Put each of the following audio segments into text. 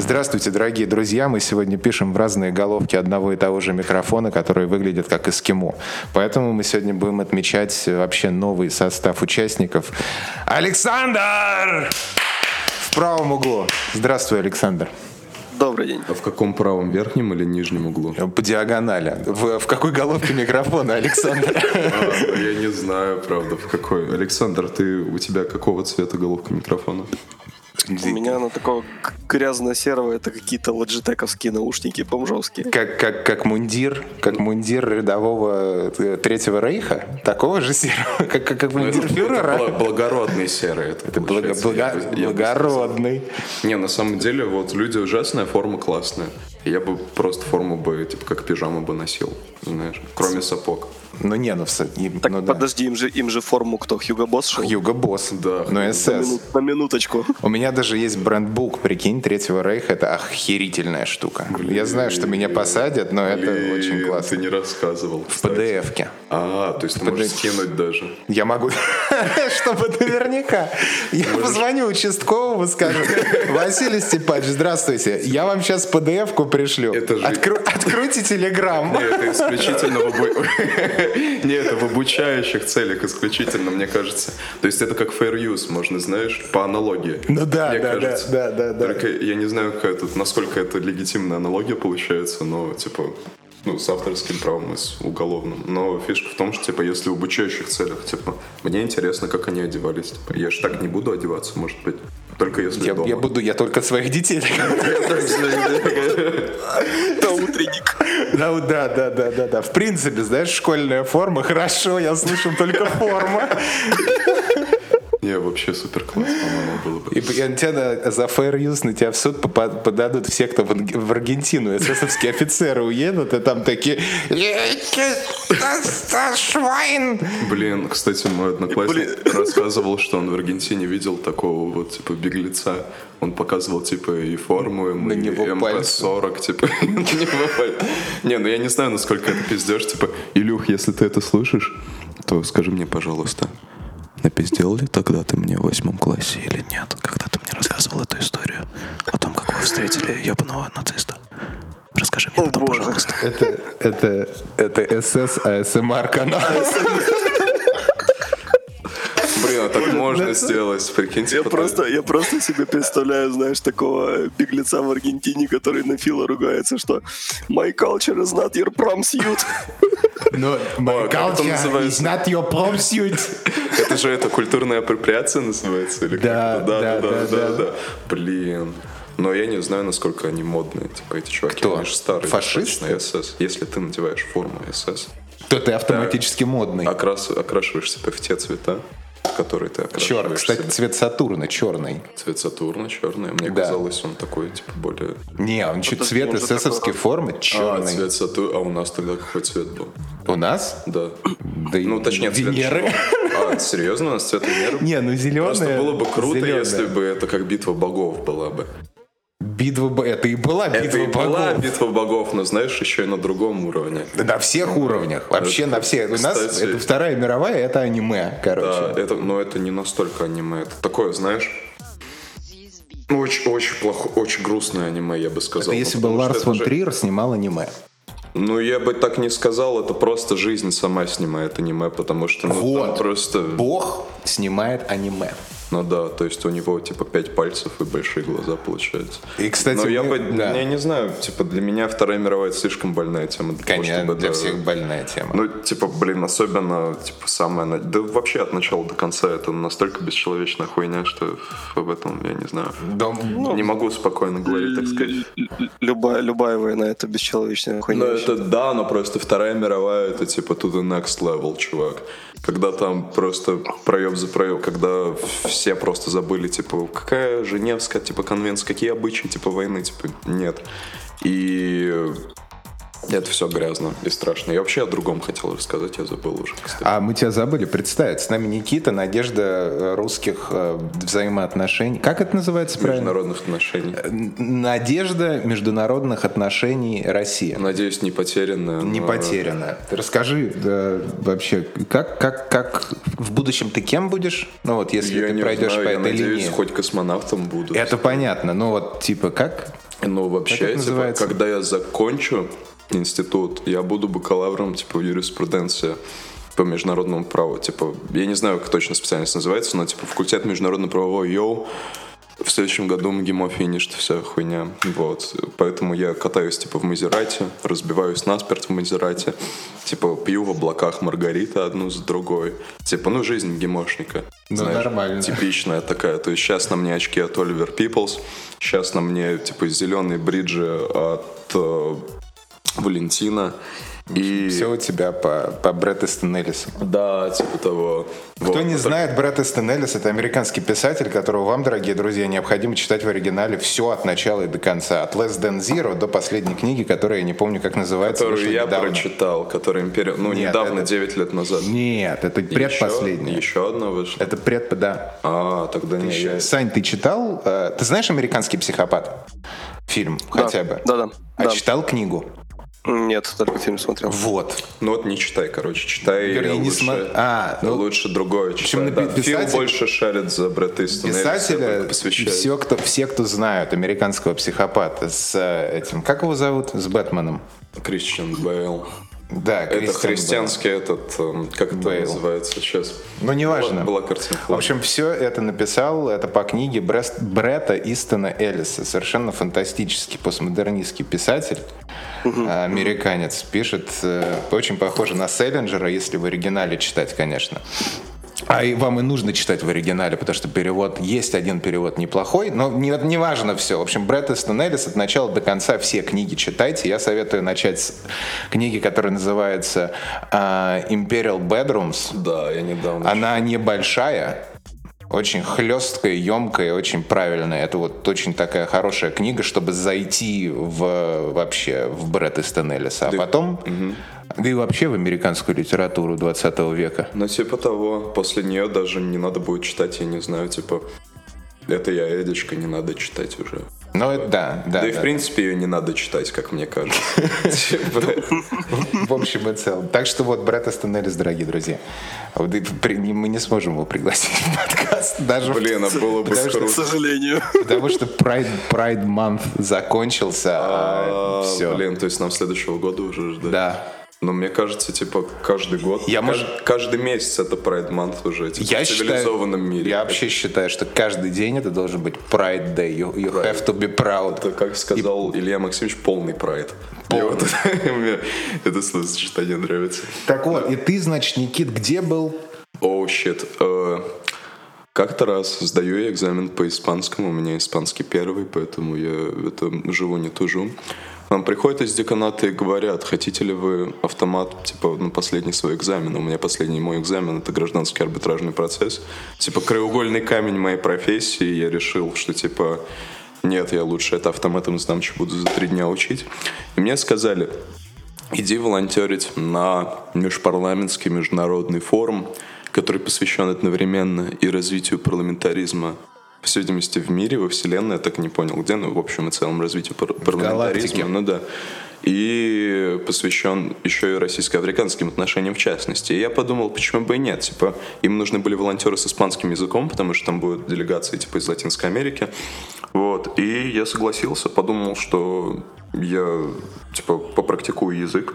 Здравствуйте, дорогие друзья. Мы сегодня пишем в разные головки одного и того же микрофона, которые выглядят как эскимо. Поэтому мы сегодня будем отмечать вообще новый состав участников. Александр! В правом углу. Здравствуй, Александр. Добрый день. А в каком правом верхнем или нижнем углу? По диагонали. В, в какой головке микрофона, Александр? А, я не знаю, правда, в какой. Александр, ты у тебя какого цвета головка микрофона? У меня она такого грязно-серого, это какие-то лоджитековские наушники бомжовские. Как, как, как мундир, как мундир рядового э, Третьего Рейха, такого же серого, как, как, как мундир это, фюрера. Это благородный серый. Это, Это благо, благо, я я благородный. сказал. Не, на самом деле, вот люди ужасная, форма классная. Я бы просто форму бы, типа, как пижаму бы носил, знаешь, кроме сапог. Ну не, ну, им- Так ну да. подожди, им же, им же форму кто? Хьюго Босс шел? Юго Босс. Да. Ну, На, СС. мину- на минуточку. У меня даже есть брендбук, прикинь, Третьего Рейха. Это охерительная штука. Я знаю, что меня посадят, но это Блин, очень классно. Ты не рассказывал. В PDF-ке. А, то есть ты можешь скинуть даже. Я могу, чтобы наверняка. Я позвоню участковому, скажу, Василий Степанович, здравствуйте, я вам сейчас PDF-ку пришлю. Это Откройте Телеграм. Это исключительно Не, это в обучающих целях исключительно, мне кажется. То есть это как fair use, можно, знаешь, по аналогии. Ну да, Мне да, кажется. да, да, да. Только я не знаю, какая тут, насколько это легитимная аналогия получается, но, типа, ну, с авторским правом и с уголовным. Но фишка в том, что, типа, если в обучающих целях, типа, мне интересно, как они одевались. Типа, я же так не буду одеваться, может быть. Только если Я, дома. я буду, я только своих детей. Это утренник. Да, да, да, да, да, да. В принципе, знаешь, школьная форма, хорошо, я слышу только форма. Не, вообще супер классно, по-моему, было бы. И я- тебя на- за fair use на тебя в суд подадут все, кто в, Аргентину. эсэсовские офицеры уедут, и там такие... Швайн! Блин, кстати, мой одноклассник рассказывал, что он в Аргентине видел такого вот, типа, беглеца. Он показывал, типа, и форму и него МП-40, типа. Не, ну я не знаю, насколько это пиздешь, типа, Илюх, если ты это слышишь, то скажи мне, пожалуйста, напиздел ли тогда ты мне в восьмом классе или нет, когда ты мне рассказывал эту историю о том, как вы встретили ебаного нациста? Расскажи мне потом, боже. пожалуйста. Это, это, это СС АСМР канал. Блин, а так можно сделать, прикиньте. Я просто, я просто себе представляю, знаешь, такого беглеца в Аргентине, который на фила ругается, что «My culture is not your prom suit». Но my О, как это culture is not your prom suit. Это же это культурная апроприация называется? Или Да, как-то? да, да, да, да, да, да. да. Блин. Но я не знаю, насколько они модные, типа эти чуваки. Кто? Они же старые. Фашисты? достаточно, СС. Если ты надеваешь форму СС, То ты автоматически модный. окрас, окрашиваешь себя в те цвета, в которые ты окрашиваешь Черт, кстати, цвет Сатурна черный. Цвет Сатурна черный. Мне Да. казалось, он такой, типа, более... Не, он чуть цвет эсэсовской такой- формы А, черный. цвет Сатурна. А у нас тогда какой цвет был? У нас? Да. Да и Ну, точнее, цвет Венеры. А, серьезно, у нас цвет Венеры? Не, ну зеленая. Просто было бы круто, зелёная. если бы это как битва богов была бы. Битва Это и была битва Это и была богов. битва богов, но знаешь, еще и на другом уровне. На всех уровнях. Вообще Это, на всех. У нас кстати- это Вторая мировая, это аниме, короче. Да, это, но это не настолько аниме. Это такое, знаешь, очень, очень плохо, очень грустное аниме, я бы сказал. Это если бы Ларс фон же- Триер снимал аниме. Ну, я бы так не сказал, это просто жизнь сама снимает аниме, потому что ну, Вот. просто... Бог снимает аниме. Ну да, то есть у него типа пять пальцев и большие глаза получается. И, кстати, Но я мы- да. я не знаю, типа для меня Вторая мировая слишком больная тема. Для того, Конечно, чтобы для это- всех больная тема. Ну, типа, блин, особенно, типа, на- Да вообще от начала до конца это настолько бесчеловечная хуйня, что об этом, я не знаю. Да, не могу спокойно говорить, так сказать. Любая, любая война — это бесчеловечная хуйня. Ну, это да, но просто Вторая мировая, это типа to the next level, чувак. Когда там просто проеб за проеб, когда все просто забыли, типа, какая Женевская, типа, конвенция, какие обычаи, типа, войны, типа, нет. И это все грязно и страшно. Я вообще о другом хотел рассказать, я забыл уже, кстати. А мы тебя забыли представить. С нами Никита, надежда э, русских э, взаимоотношений. Как это называется правильно? Международных отношений. Н- Надежда международных отношений России. Надеюсь, не потерянная. Не но- потеряна. Ты расскажи да, вообще, как, как, как в будущем ты кем будешь? Ну вот, если Я ты пройдешь знаю, по я этой надеюсь, линии. хоть космонавтом буду. Это понятно. Ну вот, типа, как? Ну, вообще, Как типа, называется? когда я закончу институт, я буду бакалавром, типа, юриспруденции по международному праву. Типа, я не знаю, как точно специальность называется, но, типа, факультет международно-правовой йоу. В следующем году МГИМО финишт, вся хуйня. Вот. Поэтому я катаюсь, типа, в Мазерате, разбиваюсь насмерть в Мазерате. Типа, пью в облаках Маргарита одну за другой. Типа, ну, жизнь МГИМОшника. Ну, нормально. Типичная такая. То есть сейчас на мне очки от Оливер Пиплс, сейчас на мне, типа, зеленые бриджи от э, Валентина. И... Все у тебя по, по Брэд Эстон Эллису. Да, типа того. Кто Вот. не знает, Брэд Эстон Эллис — это американский писатель, которого вам, дорогие друзья, необходимо читать в оригинале все от начала и до конца. От Less Than Zero до последней книги, которая, я не помню, как называется, Которую я недавно. прочитал, который империя... Ну, Нет, недавно, это- 9 лет назад. Нет, это предпоследняя. Еще, еще одна вышла. Это пред... Да. А, тогда не я. Сань, ты читал... э, ты знаешь «Американский психопат»? Фильм хотя бы. Да-да. А да. читал книгу? Нет, только фильм смотрел. Вот. Ну вот не читай, короче, читай Вернее, не лучше, сма- а, ну, лучше другое читай. общем, да. напи- Фил писатель- больше шарит за Брэд Истона Писателя, все кто, все, кто знают американского психопата с э, этим, как его зовут, с Бэтменом. Кристиан Бейл. Да, Это Кристиан христианский этот, эм, как это Бейл. называется сейчас? Ну, неважно. Была, была картинка. В общем, все это написал, это по книге Брест, Бретта Истона Эллиса. Совершенно фантастический постмодернистский писатель, а, американец. Пишет, э, очень похоже на Селлинджера, если в оригинале читать, конечно. А и вам и нужно читать в оригинале, потому что перевод, есть один перевод неплохой, но не, не важно все. В общем, Бретт Эстон Эллис от начала до конца все книги читайте. Я советую начать с книги, которая называется а, Imperial Bedrooms. Да, я недавно... Она небольшая, очень хлесткая, емкая, очень правильная. Это вот очень такая хорошая книга, чтобы зайти в вообще в Брэд Эстон Эллиса. А потом, да и вообще в американскую литературу 20 века. Ну, типа того, после нее даже не надо будет читать, я не знаю, типа... Это я, Эдичка, не надо читать уже. Ну, это да, да. Да и, в да. принципе, ее не надо читать, как мне кажется. Типа, В общем и целом. Так что вот, Брэд Эстон Эллис, дорогие друзья. При- мы не сможем его пригласить в подкаст. Даже в- Блин, а было бы что- К круто. сожалению. Потому что Pride, Pride Month закончился, а А, все. Блин, то есть нам следующего года уже ждать. Да. Но мне кажется, типа, каждый год, Я, может- каждый месяц это Pride Month уже, типа, Я в цивилизованном считаю, мире. Я вообще считаю, что каждый день это должен быть Pride Day. You, you have to be proud. Это, как сказал Илья Максимович, полный прайд. Мне вот мне это словосочетание нравится. Так вот, и ты, значит, Никит, где был? Оу, щит. Э, Как-то раз сдаю я экзамен по испанскому, у меня испанский первый, поэтому я это живу не тужу. Нам приходят из деканата и говорят, хотите ли вы автомат, типа, на последний свой экзамен. У меня последний мой экзамен — это гражданский арбитражный процесс. Типа, краеугольный камень моей профессии. Я решил, что, типа, нет, я лучше это автоматом сдам, чем буду за три дня учить. И мне сказали, иди волонтерить на межпарламентский международный форум, который посвящен одновременно и развитию парламентаризма всей видимости, в мире, во Вселенной, я так и не понял, где, но в общем и целом развитию пар- парламентаризма. Ну да. И посвящен еще и российско-африканским отношениям в частности. И я подумал, почему бы и нет. Типа, им нужны были волонтеры с испанским языком, потому что там будут делегации типа из Латинской Америки. Вот. И я согласился, подумал, что я типа попрактикую язык.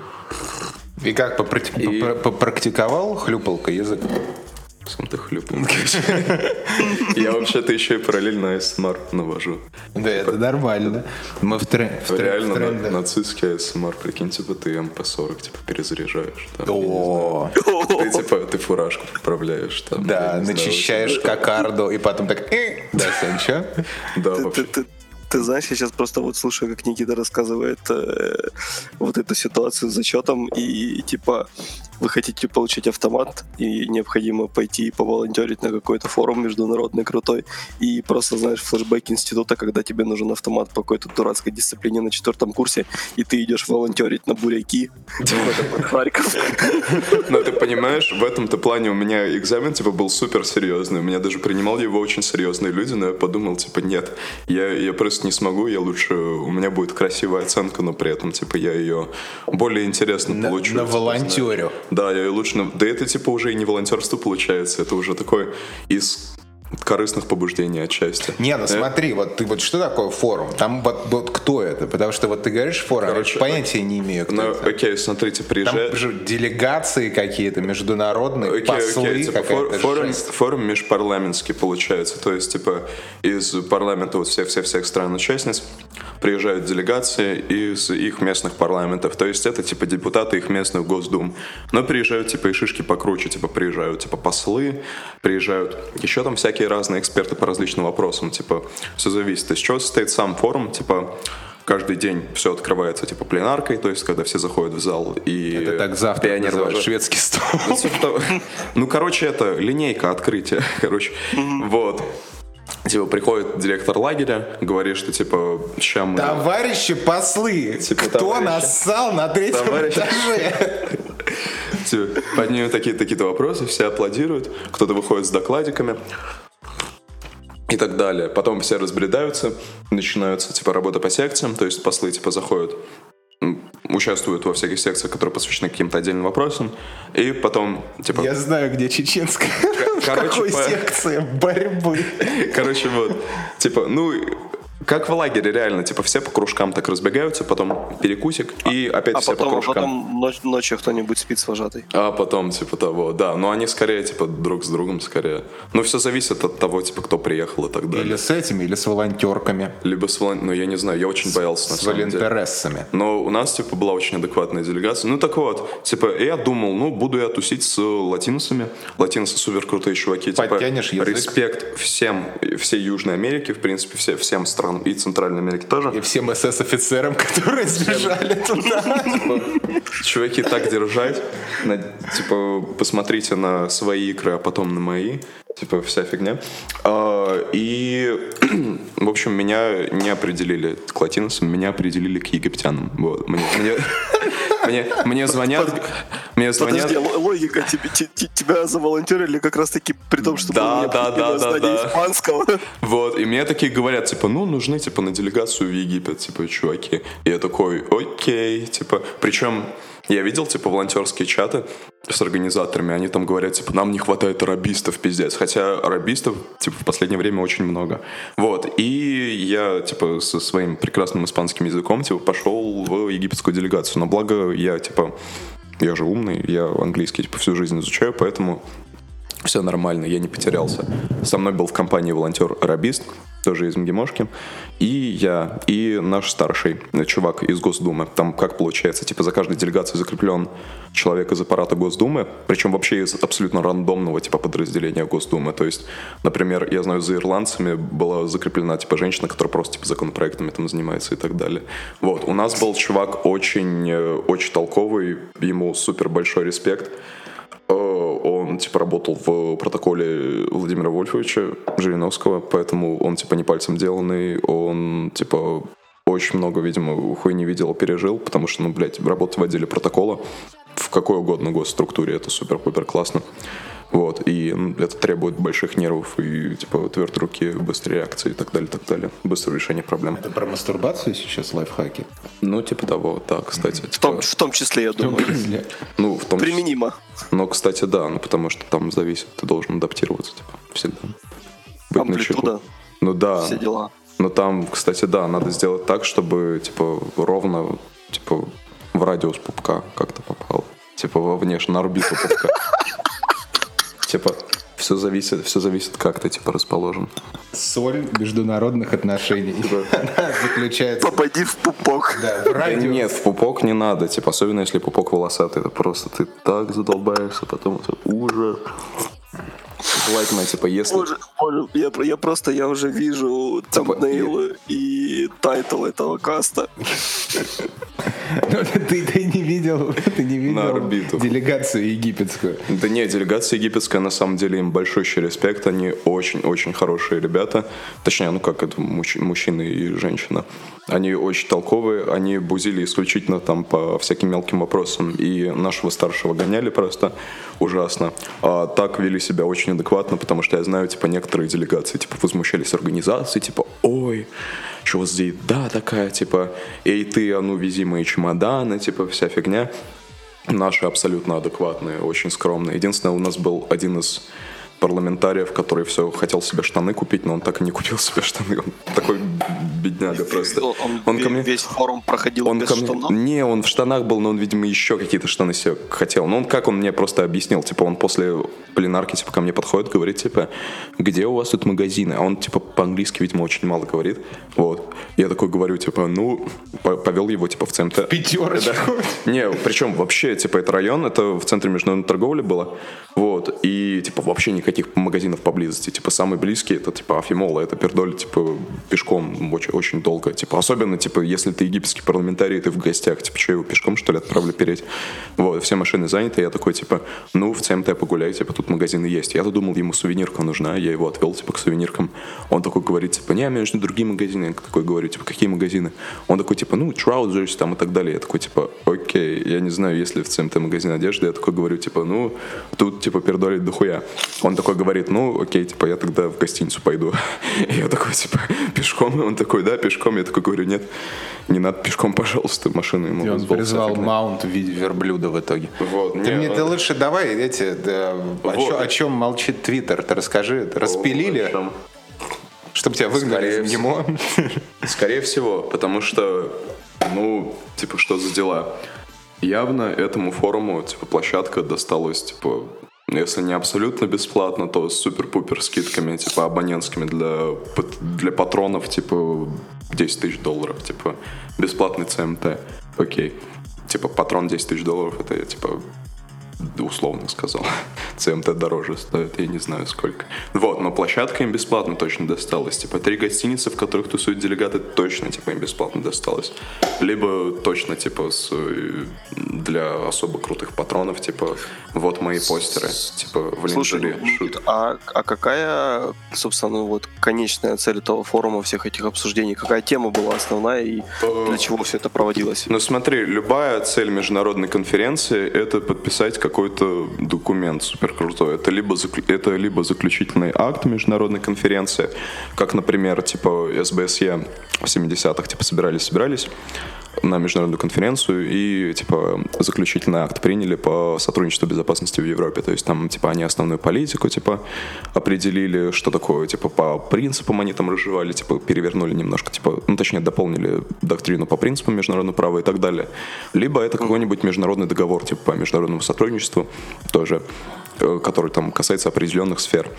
И как попракти- И- попра- попрактиковал хлюпалка язык? Сам ты хлюпал. Я вообще-то еще и параллельно АСМР навожу. Да, это нормально. Мы в, трен- в трен- в Реально, нацистский АСМР, прикинь, типа ты МП-40 типа перезаряжаешь. О. Ты типа, ты фуражку поправляешь там. да, начищаешь кокарду, и потом так... «Э». Да, Сань, чё? Да, вообще. Ты- знаешь, я сейчас просто вот слушаю, как Никита рассказывает э, вот эту ситуацию с зачетом, и типа вы хотите получить автомат, и необходимо пойти поволонтерить на какой-то форум международный крутой, и просто, знаешь, флешбэк института, когда тебе нужен автомат по какой-то дурацкой дисциплине на четвертом курсе, и ты идешь волонтерить на буряки в этом Харьков. Но ты понимаешь, в этом-то плане у меня экзамен типа был супер серьезный. У меня даже принимали его очень серьезные люди, но я подумал, типа, нет, я, я просто не смогу, я лучше, у меня будет красивая оценка, но при этом, типа, я ее более интересно На, получу. на типа, волонтерю. Да, я лучше... на- Да это типа уже и не волонтерство получается, это уже такой из корыстных побуждений отчасти. Не, ну Э, смотри, вот ты вот что такое форум? Там вот, вот кто это? Потому что вот ты говоришь форум, я Короче, понятия не имею, кто Ну, это. окей, смотрите, Там приезжает... же делегации какие-то международные, Окей, послы, окей, типа фор- форум, жесть. форум межпарламентский получается. То есть, типа, из парламента вот всех-всех-всех стран-участниц приезжают делегации из их местных парламентов. То есть, это, типа, депутаты их местных госдум. Но приезжают, типа, и шишки покруче. Типа, приезжают, типа, послы, приезжают еще там всякие разные эксперты по различным вопросам. Типа, все зависит. Из чего состоит сам форум, типа, Каждый день все открывается типа пленаркой, то есть когда все заходят в зал и Это так завтра пионер называют шведский стол. ну, типа. Ну, короче, это линейка открытия, короче. Вот. Типа приходит директор лагеря, говорит, что типа ща мы... Товарищи послы, Типа, кто товарищи. нассал на третьем Товарищи. этаже? Типа, поднимут такие- такие-то вопросы, все аплодируют, кто-то выходит с докладиками и так далее. Потом все разбредаются, начинаются типа работа по секциям, то есть послы типа заходят участвуют во всяких секциях, которые посвящены каким-то отдельным вопросам, и потом, типа, Я знаю, где чеченская. В короче, какой по- секции борьбы? Короче, вот. Типа, ну, как в лагере, реально. Типа, все по кружкам так разбегаются, потом перекусик, и опять А все потом, по а кружкам. потом ноч- ночью кто-нибудь спит с вожатой. А потом, типа, того, да. Но они скорее, типа, друг с другом скорее. Ну, все зависит от того, типа, кто приехал и так далее. Или с этими, или с волонтерками, Либо с волон- Ну, я не знаю, я очень боялся, на с самом деле. волонтерессами. Но у нас, типа, была очень адекватная делегация. Ну, так вот, типа, я думал, ну, буду я тусить с латиносами. Латиносы супер крутые чуваки. Типа, Подтянешь язык. респект всем, всей Южной Америке, в принципе, все, всем странам и Центральной Америки тоже. И всем СС-офицерам, которые сбежали туда. Чуваки, так держать. Типа, посмотрите на свои игры, а потом на мои. Типа, вся фигня. А, и, в общем, меня не определили к латиносам, меня определили к египтянам. Вот. Мне, мне, мне, мне звонят, мне звонят. Подожди, логика, тебе- те- те- тебя заволонтерили как раз таки при том, что Да, да, да, да, да. испанского. Вот, и мне такие говорят, типа, ну, нужны, типа, на делегацию в Египет, типа, чуваки. И я такой, окей, типа, причем я видел, типа, волонтерские чаты с организаторами, они там говорят, типа, нам не хватает арабистов, пиздец. Хотя арабистов, типа, в последнее время очень много. Вот, и я, типа, со своим прекрасным испанским языком, типа, пошел в египетскую делегацию. Но благо я, типа, я же умный, я английский, типа, всю жизнь изучаю, поэтому все нормально, я не потерялся. Со мной был в компании волонтер-арабист, тоже из МГИМОшки, и я, и наш старший чувак из Госдумы. Там как получается, типа за каждой делегацией закреплен человек из аппарата Госдумы, причем вообще из абсолютно рандомного типа подразделения Госдумы. То есть, например, я знаю, за ирландцами была закреплена типа женщина, которая просто типа законопроектами там занимается и так далее. Вот, у нас был чувак очень, э, очень толковый, ему супер большой респект. Э, Он, типа, работал в протоколе Владимира Вольфовича Жириновского, поэтому он, типа, не пальцем деланный, он, типа, очень много, видимо, хуйни видел, пережил, потому что, ну, блядь, работать в отделе протокола в какой угодно госструктуре, это супер-пупер классно. Вот, и м, это требует больших нервов и, типа, твердой руки, быстрой реакции и так далее, так далее. Быстрого решения проблем. Это про мастурбацию сейчас лайфхаки? Ну, типа того, да, кстати. В том, в том числе, я думаю. ну, в том числе- Применимо. Но, кстати, да, ну потому что там зависит, ты должен адаптироваться, типа, всегда. Быть. Амплитуда, Ну да. все дела. Но там, кстати, да, надо сделать так, чтобы, типа, ровно, типа, в радиус пупка как-то попал. Типа, во внешне, на орбиту пупка. Типа, все зависит, все зависит, как ты, типа, расположен. Соль международных отношений. Она заключается Попади в пупок. да, в Да радио. Нет, в пупок не надо, типа, особенно если пупок волосатый, это просто ты так задолбаешься, потом это ужас. Желательно, типа, если... Боже, боже, я, я просто, я уже вижу Типа, thumbnail ы и title этого каста. Ну, Ты, ты не видел, ты не видел орбиту. делегацию египетскую. Да нет, делегация египетская, на самом деле, им большущий респект. Они очень-очень хорошие ребята. Точнее, ну как это, мужч- мужчина и женщина. Они очень толковые, они бузили исключительно там по всяким мелким вопросам. И нашего старшего гоняли просто ужасно. А так вели себя очень адекватно, потому что я знаю, типа, некоторые делегации, типа, возмущались организацией, типа, ой, что вас здесь, да, такая, типа, эй, ты, а ну, вези мои чемоданы, типа, вся фигня. Наши абсолютно адекватные, очень скромные. Единственное, у нас был один из парламентариев, который все хотел себе штаны купить, но он так и не купил себе штаны. Он такой бедняга просто. Он, он, Он ко мне- весь форум проходил Он без ко мне- штанов. Не, он в штанах был, но он, видимо, еще какие-то штаны себе хотел. Ну, он как он мне просто объяснил, типа, он после пленарки, типа, ко мне подходит, говорит, типа, где у вас тут магазины? А он, типа, по-английски, видимо, очень мало говорит. Вот. Я такой говорю, типа, ну, по- повел его, типа, в центр. Пятерочку. Не, причем вообще, типа, это район, это в центре международной торговли было. Вот. И, типа, вообще никаких магазинов поблизости. Типа, самый близкий, это, типа, Афимола, это пердоль, типа, пешком очень, очень долго. Типа, особенно, типа, если ты египетский парламентарий, ты в гостях, типа, что, его пешком, что ли, отправлю переть? Вот, все машины заняты, я такой, типа, ну, в ЦМТ погуляй, типа, тут магазины есть. Я-то думал, ему сувенирка нужна, я его отвел, типа, к сувениркам. Он такой говорит, типа, не, мне нужны другие магазины. Я такой говорю, типа, какие магазины? Он такой, типа, ну, Trousers там и так далее. Я такой, типа, окей, я не знаю, есть ли в ЦМТ магазин одежды. Я такой говорю, типа, ну, тут, типа, пердолит дохуя. Он такой говорит, ну, окей, типа, я тогда в гостиницу пойду. И я такой, типа, пешком? И он такой, да, пешком. Я такой говорю, нет, не надо пешком, пожалуйста, машину ему И он призвал маунт в виде верблюда в итоге. Вот, Ты не, мне он- ты лучше давай эти, да, о, Вот. чё- о чем молчит Твиттер, ты расскажи, распилили, Причем- чтобы тебя выгнали Скорее из. НИМО. Скорее всего, потому что, ну, типа, что за дела? Явно этому форуму, типа, площадка досталась, типа, если не абсолютно бесплатно, то с супер-пупер скидками, типа, абонентскими для, для патронов, типа, 10 тысяч долларов, типа, бесплатный ЦМТ, окей. Типа, патрон 10 тысяч долларов, это типа, условно сказал. ЦМТ дороже стоит, я не знаю сколько. Вот, но площадка им бесплатно точно досталась. Типа, три гостиницы, в которых тусуют делегаты, точно, типа, им бесплатно досталось. Либо точно, типа, с, э, для особо крутых патронов, типа, вот мои постеры, типа, в Слушай, ну, шут. а, а какая, собственно, ну, вот конечная цель этого форума, всех этих обсуждений? Какая тема была основная и для чего все это проводилось? Ну смотри, любая цель международной конференции — это подписать какой-то документ супер крутой. Это либо, это либо заключительный акт международной конференции, как, например, типа СБСЕ в 70-х типа собирались-собирались на международную конференцию и типа заключительный акт приняли по сотрудничеству безопасности в Европе. То есть там типа они основную политику типа определили, что такое типа по принципам они там разжевали, типа перевернули немножко, типа, ну точнее дополнили доктрину по принципам международного права и так далее. Либо это какой-нибудь международный договор типа по международному сотрудничеству тоже, э, который там касается определенных сфер.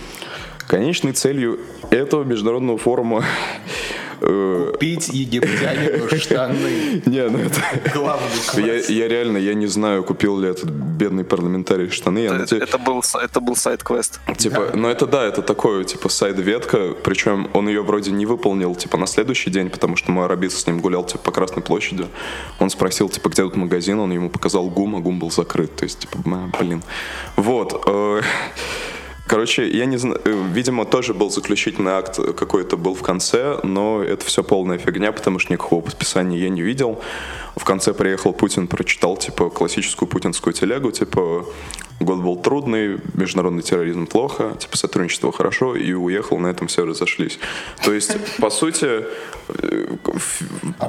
Конечной целью этого международного форума э, Пить египтянину штаны. не, ну это... Главный Я, реально, я не знаю, купил ли этот бедный парламентарий штаны. Это, надеюсь- это был, это был сайт-квест. Типа, ну это да, это такое, типа, сайд-ветка, причем он ее вроде не выполнил, типа, на следующий день, потому что мой арабист с ним гулял, типа, по Красной площади. Он спросил, типа, где тут магазин, он ему показал ГУМ, а ГУМ был закрыт, то есть, типа, блин. Вот. э, Короче, я не знаю, э, видимо, тоже был заключительный акт какой-то был в конце, но это все полная фигня, потому что никакого подписания я не видел. В конце приехал Путин, прочитал, типа, классическую путинскую телегу, типа, год был трудный, международный терроризм плохо, типа, сотрудничество хорошо, и уехал, на этом все разошлись. То есть, по сути, э,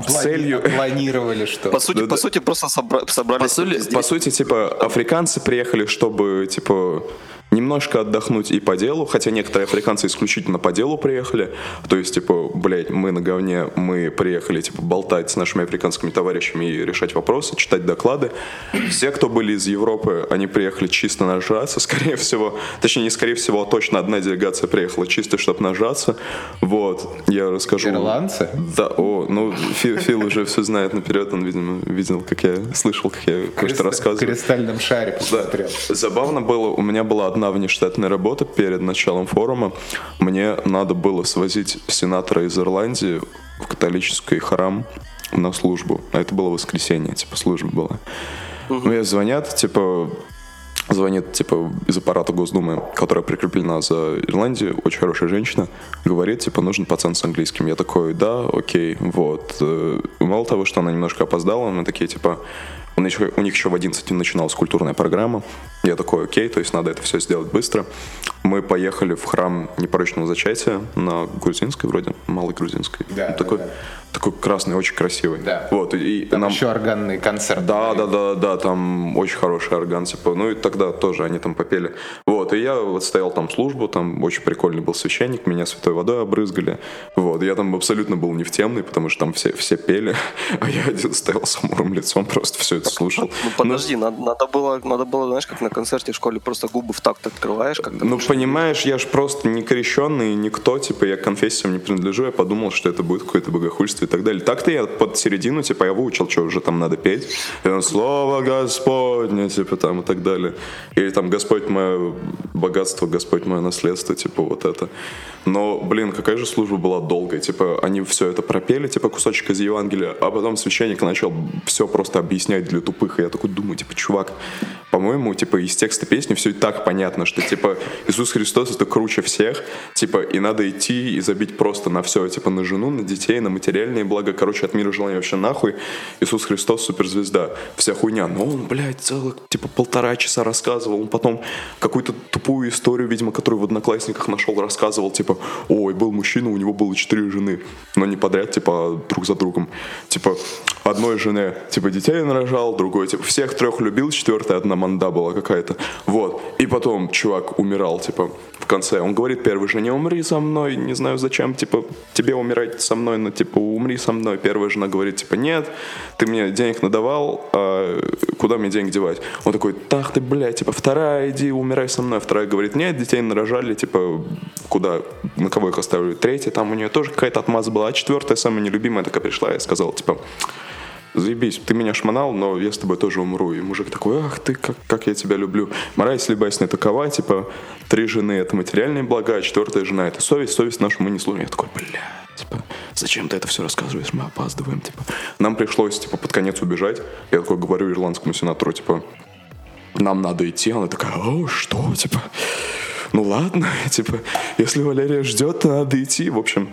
целью... Планировали что? По сути, по сути, просто собра- собрались по сути, типа, африканцы приехали, чтобы, типа, немножко отдохнуть и по делу, хотя некоторые африканцы исключительно по делу приехали, то есть, типа, блядь, мы на говне, мы приехали, типа, болтать с нашими африканскими товарищами и решать вопросы, читать доклады. Все, кто были из Европы, они приехали чисто нажраться, скорее всего, точнее, не скорее всего, а точно одна делегация приехала чисто, чтобы нажраться, вот, я расскажу. Ирландцы? Да, о, ну, Фил, Фил уже все знает наперед, он, видимо, видел, как я слышал, как я кое-что В рассказываю. кристальном шаре Да. посмотрел. Забавно было, у меня была одна внештатная работа перед началом форума. Мне надо было свозить сенатора из Ирландии в католический храм на службу. А это было воскресенье, типа служба была. Мне звонят, типа, звонит, типа, из аппарата Госдумы, которая прикреплена за Ирландию, очень хорошая женщина, говорит, типа, нужен пацан с английским. Я такой, да, окей, вот. Э, Мало того, что она немножко опоздала, мы такие, типа, них, еще- у них еще в 11 начиналась культурная программа. Я такой, окей, то есть надо это все сделать быстро. Мы поехали в храм непорочного зачатия на грузинской вроде, малой грузинской. Да, такой, да, да. такой такой красный, очень красивый. Да. Вот, и Там нам... еще органный концерт. Да, да, да, да, там очень хороший орган, типа, ну и тогда тоже они там попели. Вот, и я вот стоял там службу, там очень прикольный был священник, меня святой водой обрызгали. Вот, я там абсолютно был не в темный, потому что там все, все пели, а я один стоял с хмурым лицом, просто все это слушал. Ну подожди, надо, надо было, надо было, знаешь, как на концерте в школе, просто губы в такт открываешь, как Ну, понимаешь, я же просто не крещенный, никто, типа, я к конфессиям не принадлежу, я подумал, что это будет какое-то богохульство и так далее. Так-то я под середину, типа, я выучил, что уже там надо петь. И там, Слово Господне, типа, там, и так далее. Или там, Господь мое богатство, Господь мое наследство, типа, вот это. Но, блин, какая же служба была долгая. Типа, они все это пропели, типа, кусочек из Евангелия, а потом священник начал все просто объяснять для тупых. И я такой думаю, типа, чувак, по-моему, типа, из текста песни все и так понятно, что, типа, Иисус Христос это круче всех, типа, и надо идти и забить просто на все, типа, на жену, на детей, на материальные блага, короче, от мира желания вообще нахуй. Иисус Христос суперзвезда. Вся хуйня. Но он, блядь, целых, типа, полтора часа рассказывал. Он потом какую-то тупую историю, видимо, которую в Одноклассниках нашел, рассказывал, типа, ой, был мужчина, у него было четыре жены. Но не подряд, типа, а друг за другом. Типа, одной жене, типа, детей нарожал, другой, типа, всех трех любил, четвертая одна манда была какая-то. Вот. И потом чувак умирал, типа, в конце. Он говорит первой жене, умри со мной, не знаю зачем, типа, тебе умирать со мной, но, типа, умри со мной. Первая жена говорит, типа, нет, ты мне денег надавал, а куда мне деньги девать? Он такой, так ты, блядь, типа, вторая, иди, умирай со мной. Вторая говорит, нет, детей нарожали, типа, куда, на кого их оставлю? Третья, там у нее тоже какая-то отмаза была, а четвертая, самая нелюбимая, такая пришла и сказала, типа, заебись, ты меня шмонал, но я с тобой тоже умру. И мужик такой, ах ты, как, как я тебя люблю. Мораль если басня такова, типа, три жены это материальные блага, а четвертая жена это совесть, совесть нашу мы не служим. Я такой, бля, типа, зачем ты это все рассказываешь, мы опаздываем, типа. Нам пришлось, типа, под конец убежать. Я такой говорю ирландскому сенатору, типа, нам надо идти. Она такая, о, что, типа, ну ладно, типа, если Валерия ждет, то надо идти. В общем,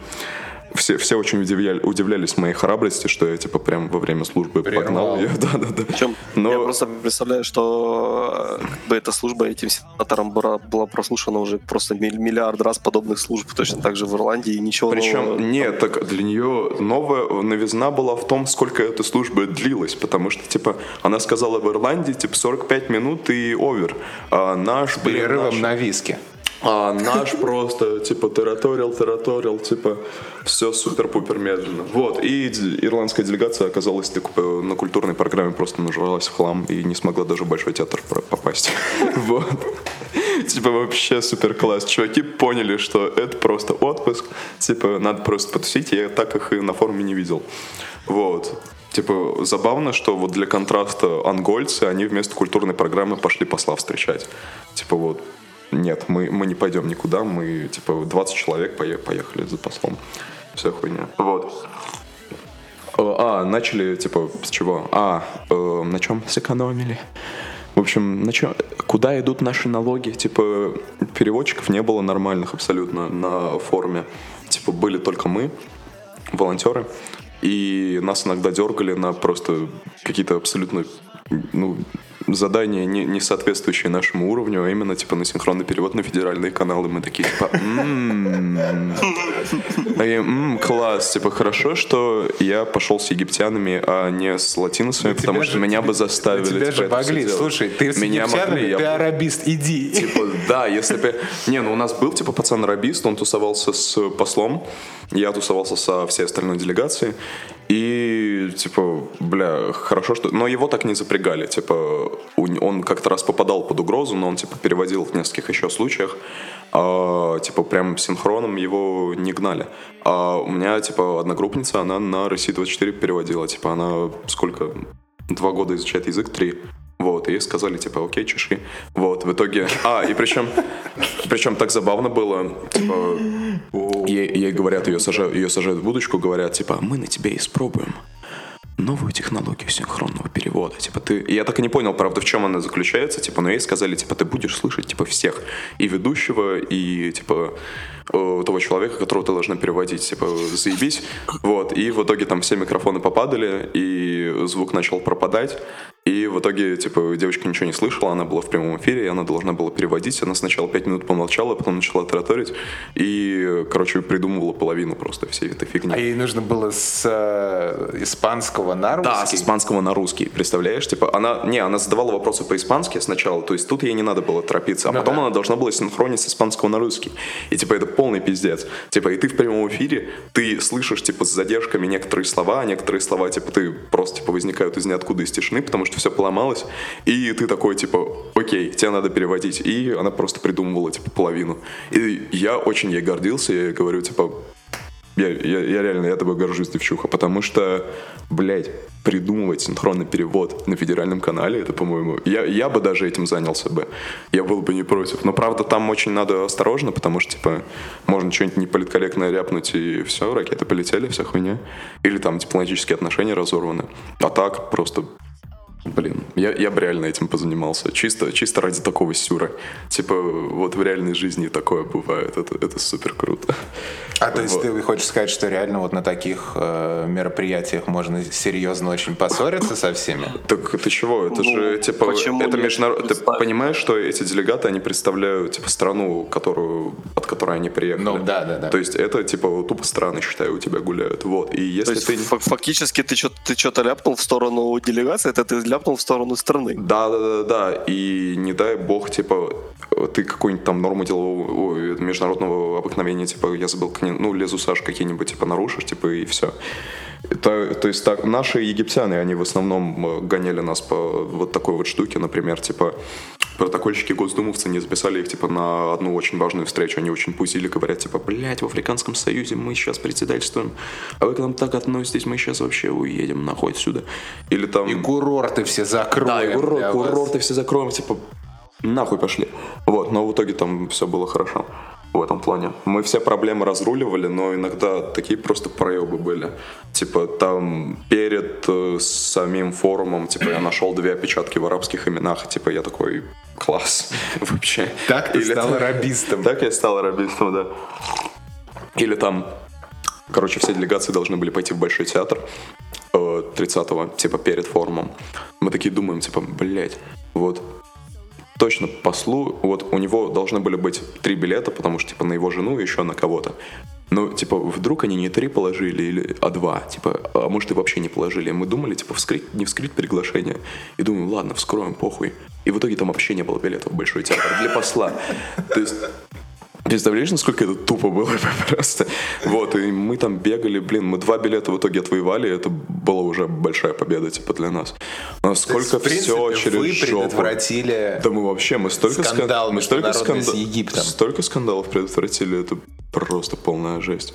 все, все очень удивляли, удивлялись моей храбрости, что я, типа, прям во время службы Прервал. погнал ее. Да, да, да. Причем Но- я просто представляю, что э, как бы эта служба этим сенатором была, была прослушана уже просто миллиард раз подобных служб, точно так же в Ирландии, и ничего нового. Причем, нет, так для нее новая новизна была в том, сколько эта служба длилась, потому что, типа, она сказала в Ирландии, типа, 45 минут и овер. А наш, блин, Перерывом наш- на виски. А наш просто, типа, тараторил, тараторил, типа, все супер-пупер медленно. Вот, и ирландская делегация оказалась такой, на культурной программе, просто нажралась в хлам и не смогла даже в Большой театр попасть. Вот. Типа, вообще супер класс. Чуваки поняли, что это просто отпуск, типа, надо просто потусить, я так их и на форуме не видел. Вот. Типа, забавно, что вот для контраста ангольцы, они вместо культурной программы пошли посла встречать. Типа вот, нет, мы, мы не пойдем никуда, мы, типа, 20 человек пое- поехали за послом. Вся хуйня. Вот. Э, А, начали, типа, с чего? А, э, на чем сэкономили? В общем, на чем, куда идут наши налоги? Типа, переводчиков не было нормальных абсолютно на форуме. Типа, были только мы, волонтеры, и нас иногда дергали на просто какие-то абсолютно ну, задания, не, не соответствующие нашему уровню, а именно типа на синхронный перевод на федеральные каналы. Мы такие типа «М-м-м». А я, «М, класс, типа хорошо, что я пошел с египтянами, а не с латиносами, потому что меня бы заставили. Тебя типа, же могли. Слушай, ты с египтянами, ты арабист, иди. Типа, да, если бы... Не, ну у нас был, типа, пацан-рабист, он тусовался с послом, я тусовался со всей остальной делегацией, и, типа, бля, хорошо, что... Но его так не запрягали, типа, он как-то раз попадал под угрозу, но он, типа, переводил в нескольких еще случаях, а, типа, прям синхроном его не гнали. А у меня, типа, одногруппница, она на России 24 переводила, типа, она сколько... Два года изучает язык, три. Вот, и ей сказали, типа, окей, чеши. Вот, в итоге... А, и причем, причем так забавно было, типа, ей, ей говорят, ее сажают, ее сажают в будочку, говорят, типа, мы на тебе испробуем новую технологию синхронного перевода. Типа ты... Я так и не понял, правда, в чем она заключается, типа, но ей сказали, типа, ты будешь слышать, типа, всех. И ведущего, и, типа, э, того человека, которого ты должна переводить, типа, заебись. Вот, и в итоге там все микрофоны попадали, и звук начал пропадать. И в итоге, типа, девочка ничего не слышала, она была в прямом эфире, и она должна была переводить. Она сначала пять минут помолчала, потом начала тараторить, и, короче, придумывала половину просто всей этой фигни. А ей нужно было с э, испанского на русский? Да, с испанского на русский, представляешь? Типа, она, не, она задавала вопросы по-испански сначала, то есть тут ей не надо было торопиться, а Ну потом да. она должна была синхронить с испанского на русский. И, типа, это полный пиздец. Типа, и ты в прямом эфире, ты слышишь, типа, с задержками некоторые слова, а некоторые слова, типа, ты просто, типа, возникают из ниоткуда, из тишины, потому что все поломалось, и ты такой, типа, окей, тебе надо переводить. И она просто придумывала, типа, половину. И я очень ей гордился, я ей говорю, типа, я, я, я реально, я тобой горжусь, девчуха, потому что, блядь, придумывать синхронный перевод на федеральном канале, это, по-моему, я, я бы даже этим занялся бы. Я был бы не против. Но, правда, там очень надо осторожно, потому что, типа, можно что-нибудь неполиткорректное ряпнуть, и все, ракеты полетели, вся хуйня. Или там дипломатические отношения разорваны. А так просто Блин, я, я бы реально этим позанимался. Чисто, чисто ради такого сюра. Типа, вот в реальной жизни такое бывает. Это, это супер круто. А то есть Вот. ты хочешь сказать, что реально вот на таких э, мероприятиях можно серьезно очень поссориться со всеми? Так ты чего? Это Ну, же типа почему это нет? международный. Ты понимаешь, что эти делегаты они представляют типа страну, которую от которой они приехали. Ну, да, да, да. То есть это типа тупо страны, считаю, у тебя гуляют. Вот. И То если есть ты фа- фактически ты что-то ты что-то ляпнул в сторону делегации, это ты ляпнул в сторону страны. Да, да, да, да. И не дай бог, типа, ты какую-нибудь там норму делового, международного обыкновения, типа, я забыл, ну, лезу Саш какие-нибудь, типа, нарушишь, типа, и все. Это, то есть так, наши египтяне, они в основном э, гоняли нас по вот такой вот штуке, например, типа, протокольщики госдумовцы не записали их, типа, на одну очень важную встречу, они очень пузили, говорят, типа, блядь, в Африканском Союзе мы сейчас председательствуем, а вы к нам так относитесь, мы сейчас вообще уедем нахуй отсюда. Или там... И курорты все закроем. Да, и курорт, для вас. курорты все закроем, типа, нахуй пошли. Вот, но в итоге там все было хорошо в этом плане. Мы все проблемы разруливали, но иногда такие просто проебы были. Типа там перед э, самим форумом, типа я нашел две опечатки в арабских именах, типа я такой класс вообще. Так ты Или стал арабистом. Так я стал арабистом, да. Или там, короче, все делегации должны были пойти в Большой театр э, 30-го, типа перед форумом. Мы такие думаем, типа, блядь, вот точно послу, вот у него должны были быть три билета, потому что, типа, на его жену и еще на кого-то. Ну, типа, вдруг они не три положили, или, а два, типа, а может и вообще не положили. Мы думали, типа, вскрыть, не вскрыть приглашение. И думаем, ладно, вскроем, похуй. И в итоге там вообще не было билетов в Большой театр для посла. То есть Представляешь, насколько это тупо было просто? Вот, и мы там бегали, блин, мы два билета в итоге отвоевали, и это была уже большая победа, типа, для нас. Насколько То есть, в принципе, все через вы жопу. предотвратили Да мы вообще, мы столько ска- скандал мы столько международный с Египтом. Столько скандалов предотвратили, это просто полная жесть.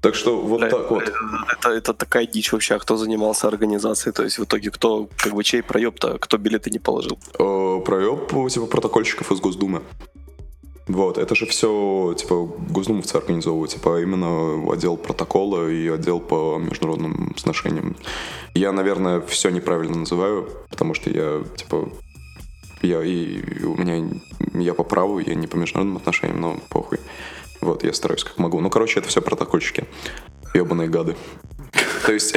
Так что вот Бля, так вот. Это, это такая дичь вообще, а кто занимался организацией, то есть в итоге кто, как бы чей проеб-то, кто билеты не положил. Э, проеб, типа, протокольщиков из Госдумы. Вот, это же все, типа, госдумовцы организовывают, типа, именно отдел протокола и отдел по международным сношениям. Я, наверное, все неправильно называю, потому что я, типа, я и у меня, я по праву, я не по международным отношениям, но похуй. Вот, я стараюсь как могу. Ну, короче, это все протокольщики. Ебаные гады. То есть,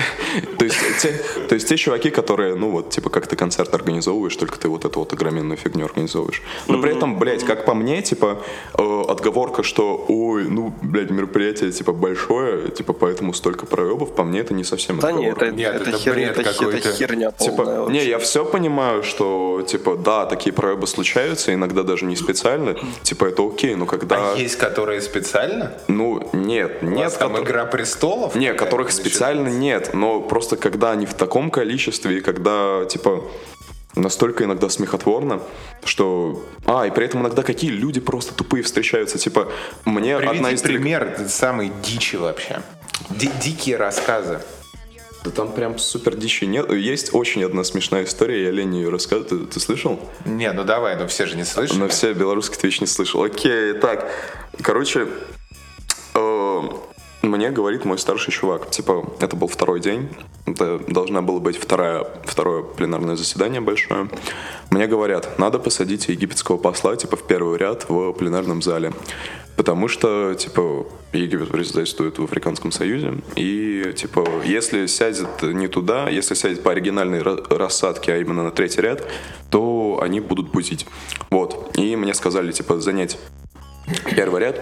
то есть, те, то есть те чуваки, которые, ну вот, типа, как ты концерт организовываешь, только ты вот эту вот огроменную фигню организовываешь. Но при этом, блядь, как по мне, типа, э, отговорка, что, ой, ну, блядь, мероприятие, типа, большое, типа, поэтому столько проебов, по мне это не совсем Да нет, отговорка. это, Нет, это, это хер- бред это какой-то. это херня Типа, полная вообще. не, я все понимаю, что, типа, да, такие проебы случаются, иногда даже не специально, типа, это окей, но когда... А есть, которые специально? Ну, нет, У нет, вас там которые- «Игра престолов»? не, какая-то которых специально? Нет, но просто когда они в таком количестве и когда, типа, настолько иногда смехотворно, что... А, и при этом иногда какие люди просто тупые встречаются, типа, мне одна Приведи из... делег- пример самой дичи вообще. Ди- дикие рассказы. Да там прям супер дичи нет. Есть очень одна смешная история, я лень ее рассказывать. Ты, ты слышал? Не, ну давай, ну все же не слышали. На все белорусский твич не слышал. Окей, так. Короче, э, мне говорит мой старший чувак, типа, это был второй день, это должна была быть вторая, второе пленарное заседание большое. Мне говорят, надо посадить египетского посла, типа, в первый ряд в пленарном зале. Потому что, типа, Египет председательствует в Африканском Союзе, и, типа, если сядет не туда, если сядет по оригинальной рассадке, а именно на третий ряд, то они будут бузить. Вот. И мне сказали, типа, занять первый ряд,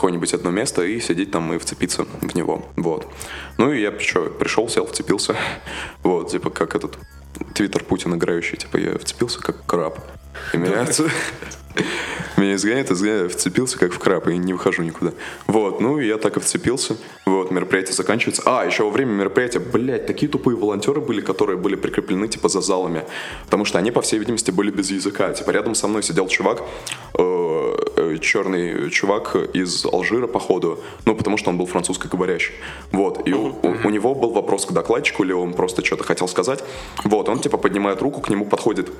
какое-нибудь одно место и сидеть там и вцепиться в него. Вот. Ну и я что, пришел, сел, вцепился. Вот, типа как этот твиттер Путин играющий, типа я вцепился как краб. И меня, меня изгоняет, изгоняет, вцепился как в краб и не выхожу никуда. Вот, ну я так и вцепился. Вот, мероприятие заканчивается. А, еще во время мероприятия, блядь, такие тупые волонтеры были, которые были прикреплены типа за залами. Потому что они, по всей видимости, были без языка. Типа рядом со мной сидел чувак, э, э черный чувак из Алжира, походу. Ну, потому что он был французскоговорящий. Вот, и у, у него был вопрос к докладчику, или он просто что-то хотел сказать. Вот, он типа поднимает руку, к нему подходит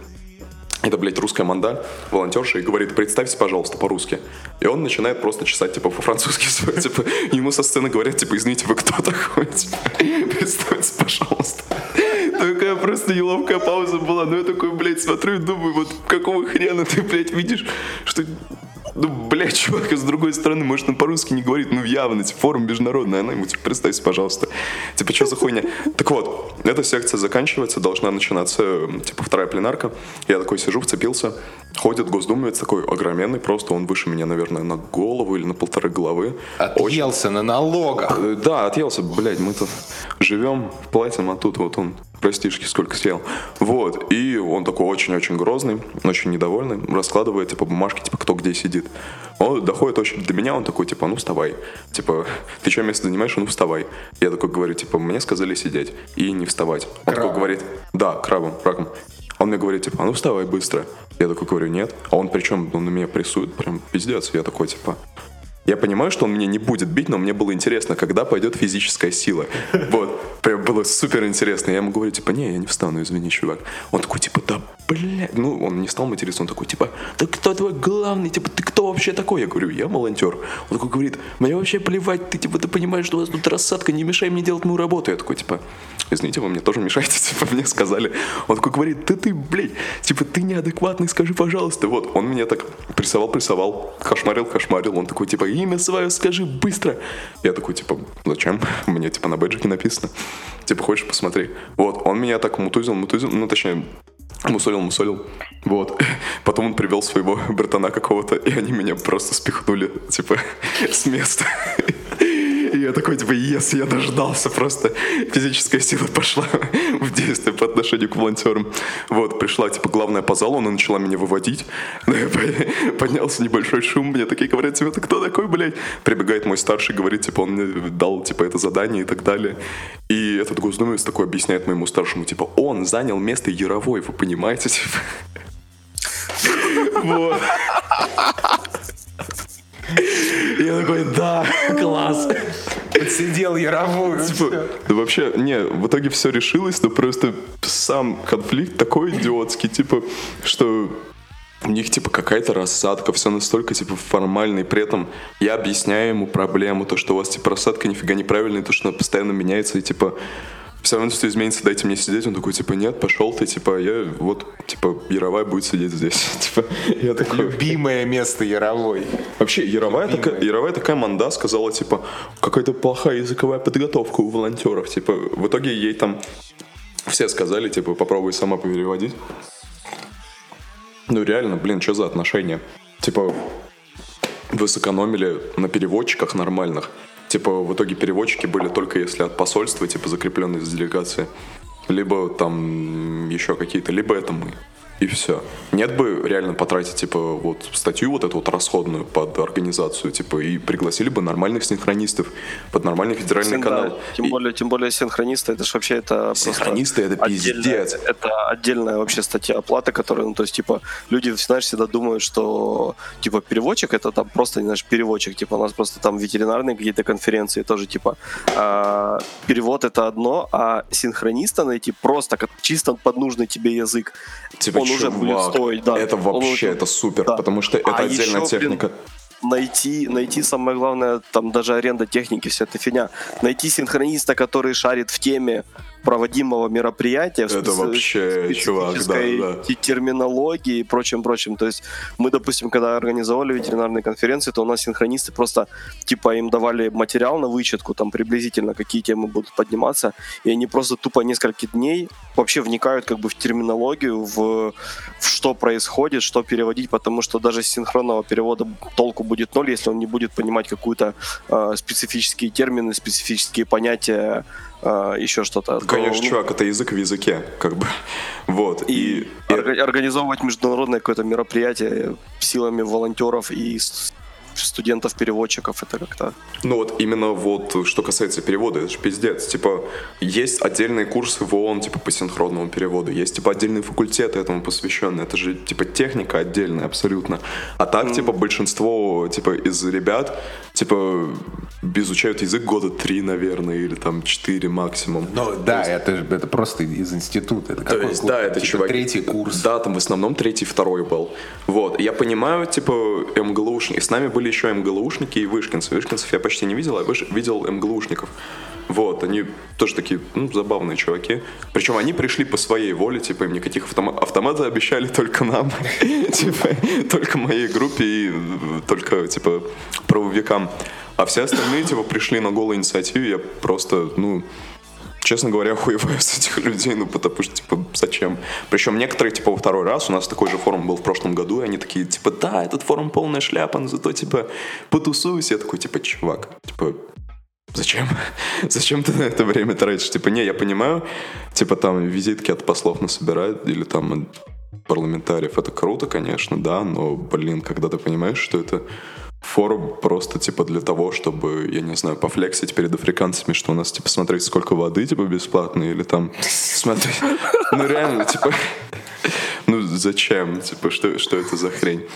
это, блядь, русская манда, волонтерша, и говорит, представьте, пожалуйста, по-русски. И он начинает просто чесать, типа, по-французски, типа, ему со сцены говорят, типа, извините, вы кто такой? Типа, представьте, пожалуйста. Такая просто неловкая пауза была, но я такой, блядь, смотрю и думаю, вот какого хрена ты, блядь, видишь, что ну, блядь, чувак, с другой стороны, может, он по-русски не говорит, ну, явно, типа, форум международный, она ему, типа, представьте, пожалуйста. Типа, что за хуйня? Так вот, эта секция заканчивается, должна начинаться, типа, вторая пленарка. Я такой сижу, вцепился, ходит госдумовец такой огроменный, просто он выше меня, наверное, на голову или на полторы головы. Отъелся Очень... на налогах. Да, отъелся, блядь, мы тут живем, платим, а тут вот он простишки сколько съел. Вот, и он такой очень-очень грозный, очень недовольный, раскладывает, типа, бумажки, типа, кто где сидит. Он доходит очень до меня, он такой, типа, ну вставай. Типа, ты что место занимаешь? Ну вставай. Я такой говорю, типа, мне сказали сидеть и не вставать. Он крабом. такой говорит, да, крабом, раком. Он мне говорит, типа, а ну вставай быстро. Я такой говорю, нет. А он причем, он на меня прессует, прям пиздец. Я такой, типа, я понимаю, что он меня не будет бить, но мне было интересно, когда пойдет физическая сила. Вот. Прям было супер интересно. Я ему говорю, типа, не, я не встану, извини, чувак. Он такой, типа, да, блядь. Ну, он не стал материться, он такой, типа, да кто твой главный? Типа, ты кто вообще такой? Я говорю, я волонтер. Он такой говорит, мне вообще плевать, ты, типа, ты понимаешь, что у вас тут рассадка, не мешай мне делать мою работу. Я такой, типа, извините, вы мне тоже мешаете, типа, мне сказали. Он такой говорит, да ты, блядь, типа, ты неадекватный, скажи, пожалуйста. Вот, он меня так прессовал, прессовал, кошмарил, кошмарил. Он такой, типа, имя свое скажи быстро. Я такой, типа, зачем? Мне, типа, на бэджике написано. Типа, хочешь, посмотри. Вот, он меня так мутузил, мутузил, ну, точнее, мусолил, мусолил. Вот. Потом он привел своего братана какого-то, и они меня просто спихнули, типа, с места. И я такой, типа, ес, я дождался просто. Физическая сила пошла в действие по отношению к волонтерам. Вот, пришла, типа, главная по залу, она начала меня выводить. Поднялся небольшой шум, мне такие говорят, типа, ты кто такой, блядь? Прибегает мой старший, говорит, типа, он мне дал, типа, это задание и так далее. И этот госдумец такой объясняет моему старшему, типа, он занял место Яровой, вы понимаете, типа? Вот. Я такой, да, класс. Подсидел Яровую. Типа, да вообще, не, в итоге все решилось, но просто сам конфликт такой идиотский, типа, что у них, типа, какая-то рассадка, все настолько, типа, формально, и при этом я объясняю ему проблему, то, что у вас, типа, рассадка нифига неправильная, то, что она постоянно меняется, и, типа, все равно все изменится, дайте мне сидеть. Он такой, типа, нет, пошел ты, типа, я вот, типа, Яровая будет сидеть здесь. типа, я такой... Любимое место Яровой. Вообще, Яровая такая, Яровая такая манда сказала, типа, какая-то плохая языковая подготовка у волонтеров. Типа, в итоге ей там все сказали, типа, попробуй сама переводить. Ну, реально, блин, что за отношения? Типа, вы сэкономили на переводчиках нормальных. Типа, в итоге переводчики были только если от посольства, типа, закрепленные за делегацией. Либо там еще какие-то, либо это мы и все. Нет бы реально потратить, типа, вот статью вот эту вот расходную под организацию, типа, и пригласили бы нормальных синхронистов под нормальный федеральный Син, канал. Да. Тем, и... более, тем более синхронисты, это же вообще это Синхронисты это пиздец. Это отдельная вообще статья оплаты, которая, ну, то есть, типа, люди, знаешь, всегда думают, что, типа, переводчик это там просто, не знаешь, переводчик, типа, у нас просто там ветеринарные какие-то конференции тоже, типа, а, перевод это одно, а синхрониста найти просто как чисто под нужный тебе язык. Типа, он уже будет стоить, да. Это вообще, это супер, да. потому что а это отдельная еще, техника. Блин, найти, найти самое главное, там даже аренда техники, вся эта фигня. Найти синхрониста, который шарит в теме проводимого мероприятия, в Это вообще, чувак, да, да. те- терминологии и прочим, прочим. То есть мы, допустим, когда организовали ветеринарные конференции, то у нас синхронисты просто, типа, им давали материал на вычетку, там приблизительно какие темы будут подниматься, и они просто тупо несколько дней вообще вникают как бы в терминологию, в, в что происходит, что переводить, потому что даже с синхронного перевода толку будет ноль, если он не будет понимать какую-то э, специфические термины, специфические понятия, э, еще что-то. То, Конечно, ну, чувак, это язык в языке, как бы. Вот. и, И, орга- организовывать международное какое-то мероприятие силами волонтеров и студентов-переводчиков, это как-то... Ну вот именно вот что касается перевода, это же пиздец. Типа, есть отдельные курсы в ООН, типа, по синхронному переводу, есть, типа, отдельные факультеты этому посвященные. Это же, типа, техника отдельная абсолютно. А так, типа, большинство, типа, из ребят, типа, изучают язык года три, наверное, или там четыре максимум. Ну да, это, же- это просто из института. Это То какой есть, курс? да, это Типа чувак... третий курс. Да, там в основном третий, второй был. Вот, я понимаю, типа, МГЛУшники. С нами были еще МГЛУшники и вышкинцы. Вышкинцев я почти не видел, а выш- видел МГЛУшников. Вот, они тоже такие, ну, забавные чуваки. Причем они пришли по своей воле, типа, им никаких автома- автоматов обещали только нам. Типа, только моей группе и только, типа, правовикам. А все остальные, типа, пришли на голую инициативу, я просто, ну, честно говоря, охуеваю с этих людей, ну, потому что, типа, зачем? Причем некоторые, типа, во второй раз, у нас такой же форум был в прошлом году, и они такие, типа, да, этот форум полная шляпа, но зато, типа, потусуюсь. Я такой, типа, чувак, типа, Зачем? Зачем ты на это время тратишь? Типа, не, я понимаю, типа там визитки от послов насобирают или там парламентариев. Это круто, конечно, да, но, блин, когда ты понимаешь, что это форум просто, типа, для того, чтобы, я не знаю, пофлексить перед африканцами, что у нас, типа, смотреть, сколько воды, типа, бесплатно, или там смотреть... Ну, реально, типа... Ну, зачем? Типа, что, что это за хрень?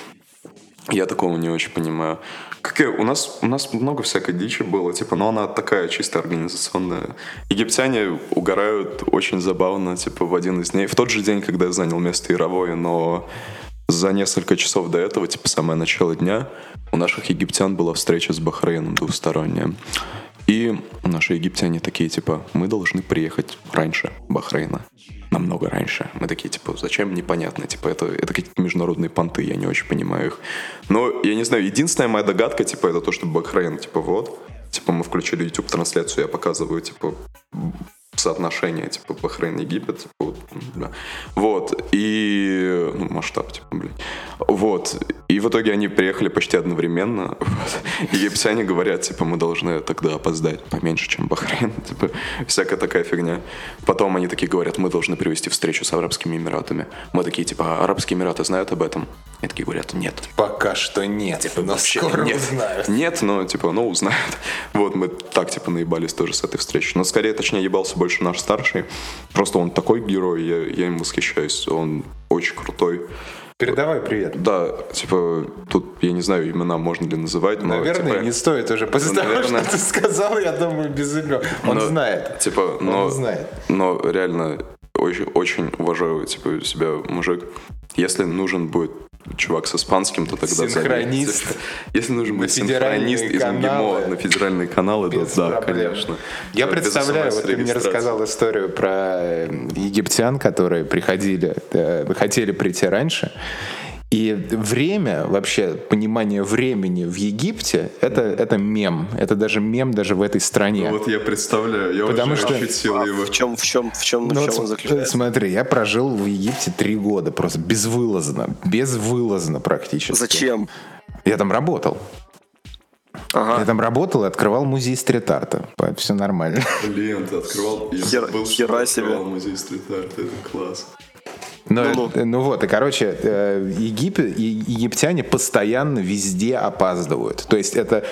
Я такого не очень понимаю. Какая, у, нас, у нас много всякой дичи было, типа, но она такая чисто организационная. Египтяне угорают очень забавно, типа, в один из дней. В тот же день, когда я занял место Яровое, но за несколько часов до этого, типа, самое начало дня, у наших египтян была встреча с Бахрейном двусторонняя. И наши египтяне такие, типа, мы должны приехать раньше Бахрейна. Намного раньше. Мы такие, типа, зачем? Непонятно. Типа, это, это какие-то международные понты, я не очень понимаю их. Но, я не знаю, единственная моя догадка, типа, это то, что Бахрейн, типа, вот. Типа, мы включили YouTube-трансляцию, я показываю, типа, соотношение, типа, Бахрейн-Египет, типа, вот, да. Вот, и, ну, масштаб, типа, блин. Вот, и в итоге они приехали почти одновременно. Вот. Египтяне говорят, типа, мы должны тогда опоздать поменьше, чем Бахрейн, типа, всякая такая фигня. Потом они такие говорят, мы должны привести встречу с Арабскими Эмиратами. Мы такие, типа, «А Арабские Эмираты знают об этом? И такие говорят, нет. Пока что нет, но Вообще скоро нет. узнают. Нет, но типа, ну, узнают. Вот, мы так, типа, наебались тоже с этой встречи. Но скорее, точнее, ебался больше наш старший. Просто он такой герой, я, я им восхищаюсь. Он очень крутой. Передавай привет. Да, типа, тут, я не знаю, имена можно ли называть, но, Наверное, типа, не стоит уже. После Ну, того, наверное. что ты сказал, я думаю, без имен. Он но, знает. Типа, но, знает. но реально очень, очень уважаю, типа, себя мужик. Если нужен будет чувак с испанским, то тогда. Синхронист. Типа, Если нужен федеральные синхронист из. МГИМО на федеральные каналы, то да, проблем. конечно. Я Без представляю, вот ты мне рассказал историю про э, египтян, которые приходили, э, хотели прийти раньше. И время, вообще, понимание времени в Египте, это, это мем. Это даже мем даже в этой стране. Вот я представляю, я Потому уже что- ощутил А его. в чем, в чем, в чем, Ну в вот чем он см- заключается? смотри, я прожил в Египте три года, просто безвылазно, безвылазно практически. Зачем? Я там работал. Ага. Я там работал и открывал музей стрит-арта. Все нормально. Блин, ты открывал, я Хер- забыл, хера себе. открывал музей стрит-арта, это класс. Но, Ну-ну. э, ну вот, и короче, э, Египет, е- египтяне постоянно везде опаздывают. То есть это...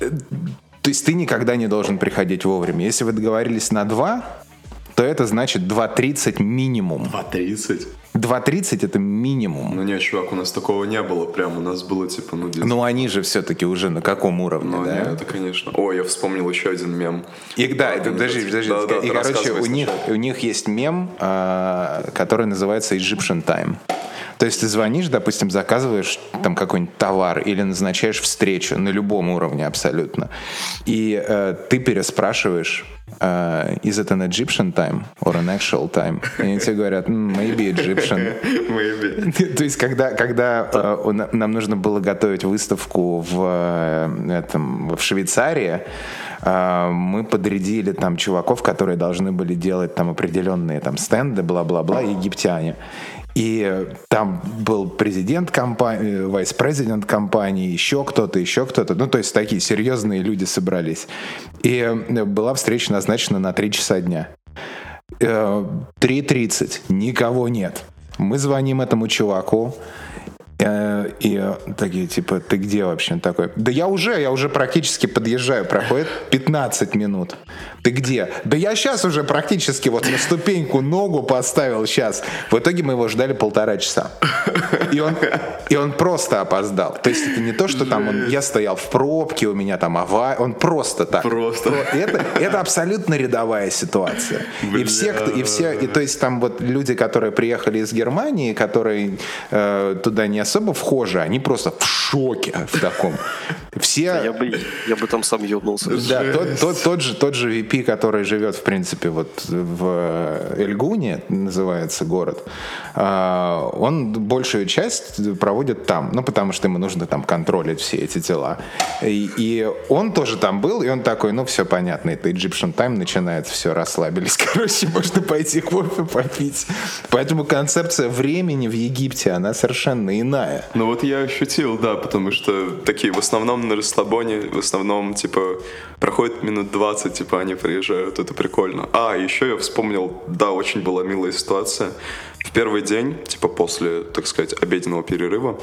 э, То есть ты никогда не должен приходить вовремя. Если вы договорились на 2, то это значит 2.30 минимум. 2.30? 2.30 это минимум. Ну не, чувак, у нас такого не было прям, у нас было типа, ну, где-то... Ну они же все-таки уже на каком уровне, Ну, да? не, это, конечно. О, я вспомнил еще один мем. И да, это, подожди, подожди. Да, да, и короче, у них, у них есть мем, а, который называется Egyptian Time. То есть ты звонишь, допустим, заказываешь там какой-нибудь товар или назначаешь встречу на любом уровне абсолютно, и э, ты переспрашиваешь uh, is it an Egyptian time or an actual time? И они тебе говорят, maybe Egyptian. Maybe. То есть, когда, когда uh, нам нужно было готовить выставку в, uh, этом, в Швейцарии, uh, мы подрядили там чуваков, которые должны были делать там определенные там стенды, бла-бла-бла, египтяне. И там был президент компании, вайс-президент компании, еще кто-то, еще кто-то. Ну, то есть такие серьезные люди собрались. И э, была встреча назначена на 3 часа дня. 3.30, э, никого нет. Мы звоним этому чуваку, э, и такие, типа, ты где вообще? Такой, да я уже, я уже практически подъезжаю, проходит 15 минут ты где? Да я сейчас уже практически вот на ступеньку ногу поставил сейчас. В итоге мы его ждали полтора часа. И он, и он просто опоздал. То есть это не то, что там он, я стоял в пробке, у меня там авария, он просто так. Просто. Это, это абсолютно рядовая ситуация. Бля. И все, кто, и все, и то есть там вот люди, которые приехали из Германии, которые э, туда не особо вхожи, они просто в шоке в таком. Все... Я бы, я бы там сам ебнулся. Да, тот, тот, тот, же, тот же VP, который живет, в принципе, вот в Эльгуне, называется город, а, он большую часть проводит там, ну, потому что ему нужно там контролить все эти дела. И, и он тоже там был, и он такой, ну, все понятно, это Egyptian Time начинается, все, расслабились, короче, можно пойти кофе попить. Поэтому концепция времени в Египте, она совершенно иная. Ну, вот я ощутил, да, потому что такие в основном на расслабоне, в основном, типа, проходит минут 20, типа, они приезжают, это прикольно. А, еще я вспомнил, да, очень была милая ситуация. В первый день, типа, после, так сказать, обеденного перерыва,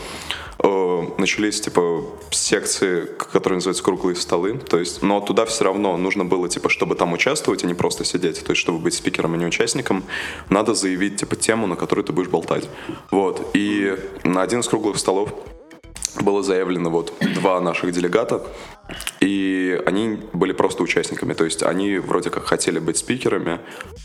э, начались, типа, секции, которые называются круглые столы, то есть, но туда все равно нужно было, типа, чтобы там участвовать, а не просто сидеть, то есть, чтобы быть спикером, а не участником, надо заявить, типа, тему, на которую ты будешь болтать. Вот, и на один из круглых столов было заявлено вот два наших делегата, и они были просто участниками, то есть они вроде как хотели быть спикерами,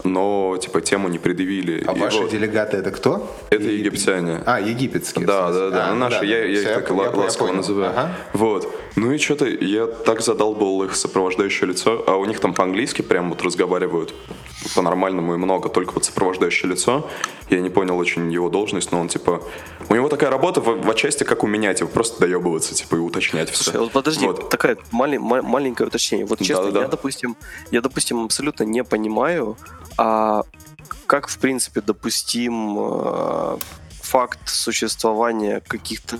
но типа тему не предъявили. А и ваши вот... делегаты это кто? Это египтяне. А, египетские. Да, да, да, а, ну, наши, да, я, я их так я, ласково я называю. Ага. Вот. Ну и что-то я так задолбал их сопровождающее лицо, а у них там по-английски прям вот разговаривают по-нормальному и много, только вот сопровождающее лицо. Я не понял очень его должность, но он типа... У него такая работа в, в отчасти, как у меня, типа просто доебываться, типа и уточнять все. Слушай, вот подожди, вот. такая малень, маленькое уточнение. Вот честно, да, да, я, допустим, я, допустим, абсолютно не понимаю, а как, в принципе, допустим э, факт существования каких-то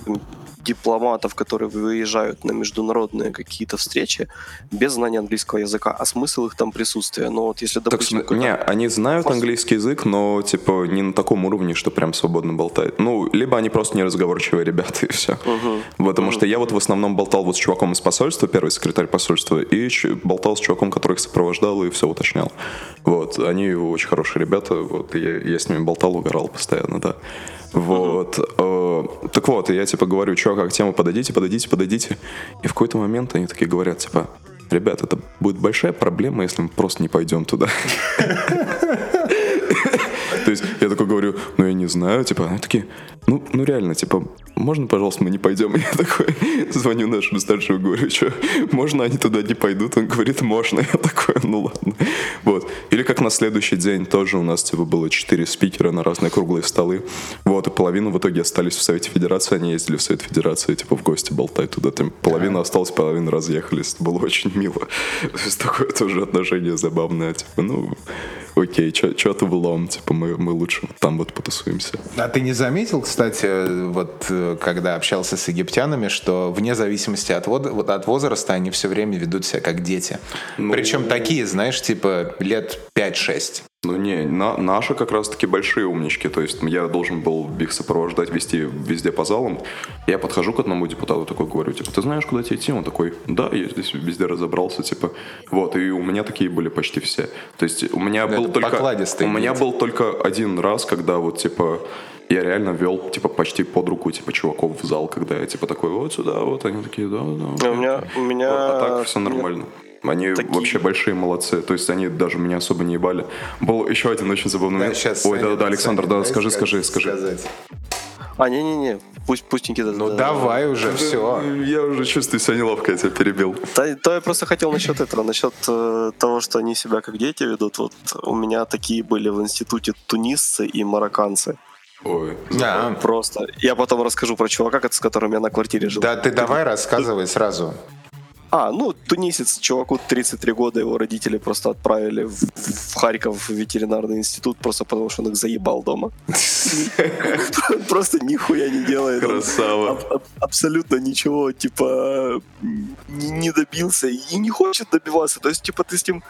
дипломатов, которые выезжают на международные какие-то встречи без знания английского языка, а смысл их там присутствия? Ну вот если, допустим... Так, не, они знают Фас... английский язык, но типа не на таком уровне, что прям свободно болтают. Ну, либо они просто неразговорчивые ребята, и все. Угу. Потому угу. что я вот в основном болтал вот с чуваком из посольства, первый секретарь посольства, и болтал с чуваком, который их сопровождал и все уточнял. Вот, они очень хорошие ребята, вот, я, я с ними болтал, угорал постоянно, да. Вот. Uh-huh. Так вот, я типа говорю, что, как тему, подойдите, подойдите, подойдите. И в какой-то момент они такие говорят, типа, ребят, это будет большая проблема, если мы просто не пойдем туда. То есть я такой говорю, ну я не знаю, типа, они такие, ну, ну реально, типа, можно, пожалуйста, мы не пойдем? Я такой звоню нашему старшему, говорю, что, можно они туда не пойдут? Он говорит, можно. Я такой, ну ладно. Вот. Или как на следующий день тоже у нас, типа, было четыре спикера на разные круглые столы. Вот, и половина в итоге остались в Совете Федерации, они ездили в Совет Федерации, типа, в гости болтать туда. Там половина осталась, половина разъехались. Это было очень мило. То есть такое тоже отношение забавное, типа, ну, окей, что ты влом, типа, мы, мы лучше там вот потусуемся. А ты не заметил, кстати, вот э, когда общался с египтянами, что вне зависимости от, вот, от возраста они все время ведут себя как дети. Ну... Причем такие, знаешь, типа лет 5-6. Ну не, на, наши как раз-таки большие умнички, то есть я должен был их сопровождать, вести везде по залам. Я подхожу к одному депутату, такой говорю, типа, ты знаешь, куда тебе идти? Он такой, да, я здесь везде разобрался, типа, вот, и у меня такие были почти все. То есть у меня да, был только... У меня был только один раз, когда вот, типа, я реально вел, типа, почти под руку, типа, чуваков в зал, когда я, типа, такой, вот сюда, вот, они такие, да, да. У меня, у меня... А, так все нормально. Меня они Такие... вообще большие молодцы. То есть они даже меня особо не ебали. Был еще один очень забавный момент. Сейчас Ой, да-да-да, Александр, да, скажи, скажи, скажи. Сказать. А, не-не-не, пусть, пусть Никита... Ну да, давай уже, все. Я уже чувствую себя неловко, я тебя перебил. Да, то я просто хотел насчет этого, насчет э, того, что они себя как дети ведут. Вот у меня такие были в институте тунисцы и марокканцы. Ой. Да, Просто. Я потом расскажу про чувака, с которым я на квартире жил. да, ты давай рассказывай сразу. А, ну, тунисец, чуваку 33 года, его родители просто отправили в, в Харьков в ветеринарный институт, просто потому что он их заебал дома. Просто нихуя не делает. Красава. аб- аб- Абсолютно ничего, типа, не добился и не хочет добиваться. То есть, типа, ты с ним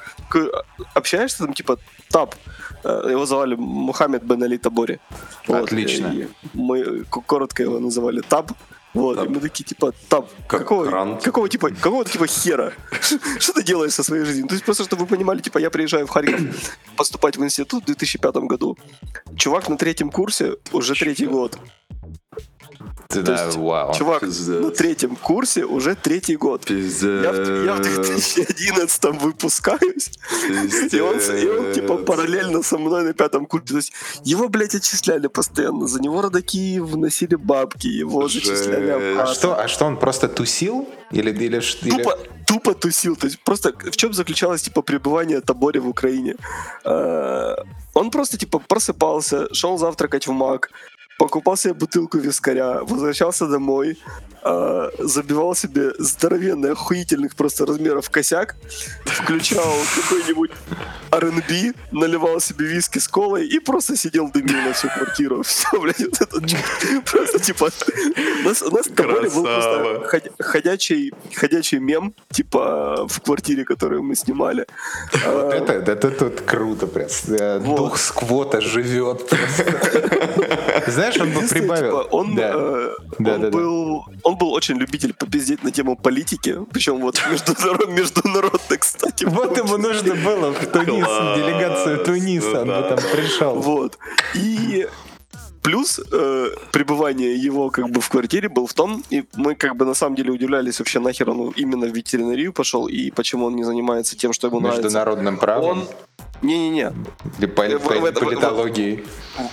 общаешься, там, типа, Тап, э, его звали Мухаммед Бен Али Табори. Отлично. Мы коротко его называли Таб. Вот, Таб. и мы такие, типа, Таб, Как какого, какого типа, какого типа хера? Что ты делаешь со своей жизнью? То есть просто, чтобы вы понимали, типа, я приезжаю в Харьков поступать в институт в 2005 году. Чувак на третьем курсе уже третий год. Ты, да, есть, вау. Чувак пиздец. на третьем курсе уже третий год. Пиздец. Я в, я в 2011 выпускаюсь, и он, и он, типа параллельно со мной на пятом курсе. То есть его, блядь, отчисляли постоянно. За него родаки вносили бабки, его зачисляли Жесть. А обратно. что, а что он просто тусил? Или, или, ш- или- Тупо, тупо тусил. То есть просто в чем заключалось типа пребывание Табори в Украине? Э, Он просто типа просыпался, шел завтракать в МАК, покупал себе бутылку вискаря, возвращался домой, э, забивал себе здоровенный, охуительных просто размеров косяк, включал какой-нибудь R&B, наливал себе виски с колой и просто сидел дымил на всю квартиру. Все, блядь, вот это просто типа... У нас, у нас был просто ходячий, ходячий мем, типа в квартире, которую мы снимали. А, Это, это тут круто прям. Э, Вот. Дух сквота живет. просто. Знаешь, он бы прибавил. типа, он, Да. э, Да, он да, да. был, он был очень любитель попиздеть на тему политики, причем вот международ- международно, кстати. Вот ему нужно было в Тунис, в делегацию Туниса, он бы там пришел. Вот. И плюс э, пребывание его как бы в квартире был в том, и мы как бы на самом деле удивлялись вообще нахер он именно в ветеринарию пошел и почему он не занимается тем, что ему нравится. Международным правом. Он не-не-не.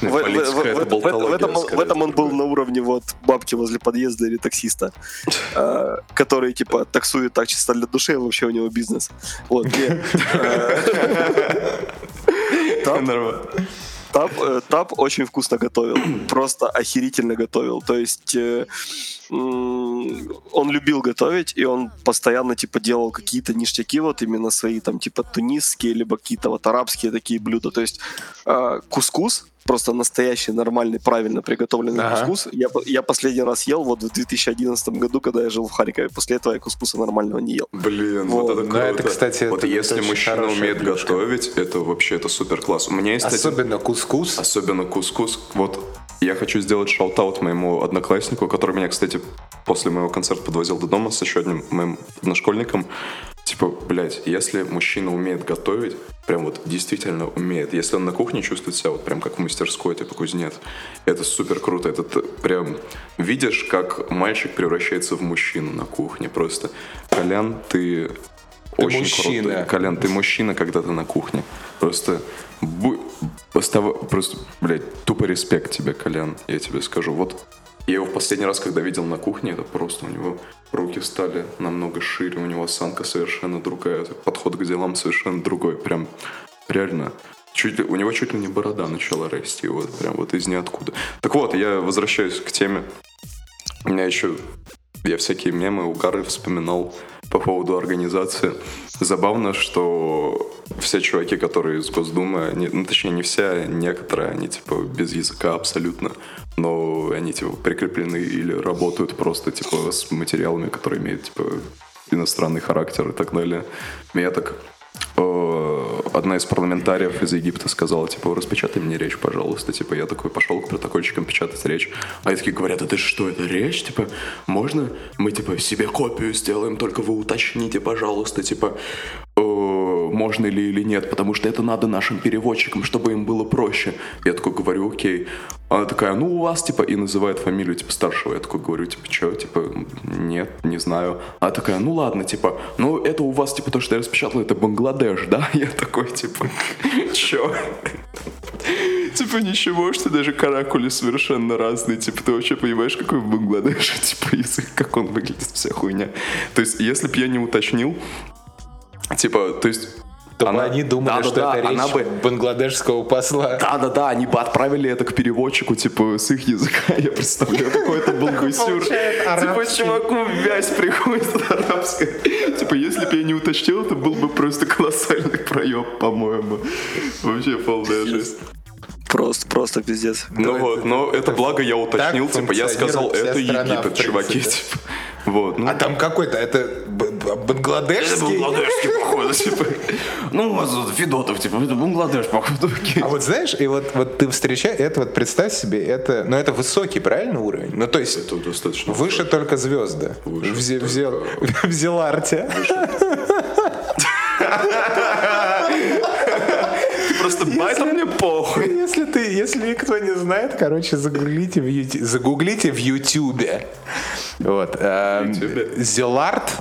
Поли- в- в это- в- этом, он- в скорее этом он был на уровне вот бабки возле подъезда или таксиста, э, который типа таксует так чисто для души, а вообще у него бизнес. Вот. Э, Тап, э, Тап очень вкусно готовил, просто охерительно готовил. То есть э, он любил готовить, и он постоянно типа делал какие-то ништяки, вот именно свои там типа тунисские, либо какие-то вот арабские такие блюда. То есть э, кускус, просто настоящий, нормальный, правильно приготовленный Ага. кускус. Я, я последний раз ел вот в 2011 году, когда я жил в Харькове. После этого я кускуса нормального не ел. Блин, Вот. вот, это Ну, круто. это, кстати, вот это- если это мужчина умеет плюшка. готовить, это вообще это супер класс. У меня есть, кстати, Особенно кускус. Особенно кускус. Вот я хочу сделать shout-out моему однокласснику, который меня, кстати, после моего концерта подвозил до дома с еще одним моим одношкольником. Типа, блядь, если мужчина умеет готовить, прям вот действительно умеет, если он на кухне чувствует себя вот прям как в мастерской, типа кузнец, это супер круто. Это ты прям видишь, как мальчик превращается в мужчину на кухне. Просто, Колян, ты, очень мужчина. крутой. Колян, ты мужчина, когда ты на кухне. Просто, бу- остава- просто, блядь, тупо респект тебе, Колян, я тебе скажу. Вот я его в последний раз, когда видел на кухне, это просто у него руки стали намного шире, у него осанка совершенно другая, подход к делам совершенно другой. Прям реально чуть ли, у него чуть ли не борода начала расти, вот прям вот из ниоткуда. Так вот, я возвращаюсь к теме. У меня еще я всякие мемы, угары вспоминал по поводу организации. Забавно, что все чуваки, которые из Госдумы, они, ну точнее не все, некоторые, они типа без языка абсолютно, но они типа прикреплены или работают просто типа с материалами, которые имеют типа иностранный характер и так далее. Меня так э, одна из парламентариев из Египта сказала, типа, распечатай мне речь, пожалуйста. Типа, я такой пошел к протокольчикам печатать речь. А они такие говорят, это что, это речь? Типа, можно мы, типа, себе копию сделаем, только вы уточните, пожалуйста, типа, можно ли или нет, потому что это надо нашим переводчикам, чтобы им было проще. Я такой говорю, окей. Она такая, ну у вас, типа, и называет фамилию, типа, старшего. Я такой говорю, типа, что, типа, нет, не знаю. Она такая, ну ладно, типа, ну это у вас, типа, то, что я распечатал, это Бангладеш, да? Я такой, типа, чё? Типа ничего, что даже каракули совершенно разные. Типа ты вообще понимаешь, какой в Бангладеше, типа язык, как он выглядит, вся хуйня. То есть, если бы я не уточнил, типа, то есть То Она- они думали, Да, да, что да, это речь она бы- бангладешского посла. Да-да-да, они бы отправили это к переводчику, типа, с их языка. Я представляю, какой это был бы сюр. Типа, чуваку вязь приходит арабская. Типа, если бы я не уточнил, это был бы просто колоссальный проеб, по-моему. Вообще полная жесть. Просто, просто пиздец. Ну вот, но это благо я уточнил, типа, я сказал, это страна, Египет, чуваки, типа. Вот, ну, А там какой-то, это б- б- бангладешский? бангладешский, походу, типа. Ну, у вас тут Федотов, типа, это Бангладеш, походу. А вот знаешь, и вот, вот ты встречаешь, это вот представь себе, это, ну это высокий, правильно, уровень? Ну то есть Это достаточно выше только звезды. Выше в, Зе- в, Зе- только- в Зеларте. Просто байт мне похуй. Если ты, если никто не знает, короче, загуглите в Ютубе. Загуглите в Ютубе. Вот. эм? Зеларт.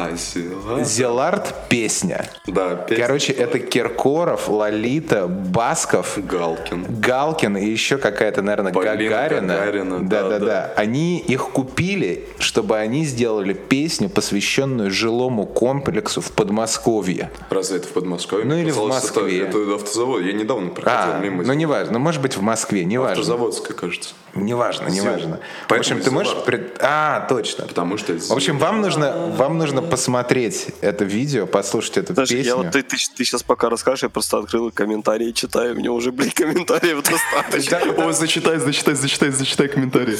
А, сила. Зеларт песня. Да, песня Короче, это Киркоров, Лолита, Басков, Галкин. Галкин и еще какая-то, наверное, Полина Гагарина. Гагарина, да, да, да, да. Они их купили, чтобы они сделали песню, посвященную жилому комплексу в Подмосковье. Разве это в Подмосковье? Ну, Мне или в Москве. Это, это автозавод. Я недавно проходил А, мимо. ну неважно, ну может быть в Москве, неважно. Автозаводская, кажется. Неважно, неважно. В общем, ты можешь... Пред- А, точно. Потому что... В общем, вам нужно, вам нужно посмотреть это видео, послушать эту я песню. вот ты, ты, сейчас пока расскажешь, я просто открыл комментарии читаю. Мне уже, блин, комментариев достаточно. О, зачитай, зачитай, зачитай, зачитай комментарии.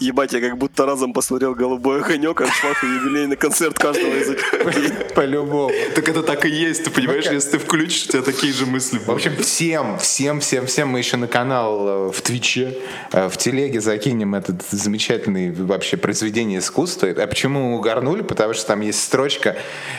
Ебать, я как будто разом посмотрел «Голубой огонек», аншлаг и юбилейный концерт каждого из этих. По-любому. Так это так и есть, ты понимаешь? Если ты включишь, у тебя такие же мысли В общем, всем, всем, всем, всем мы еще на канал э, в Твиче, э, в телеге закинем этот замечательный вообще произведение искусства. А почему угорнули? Потому что там есть строчка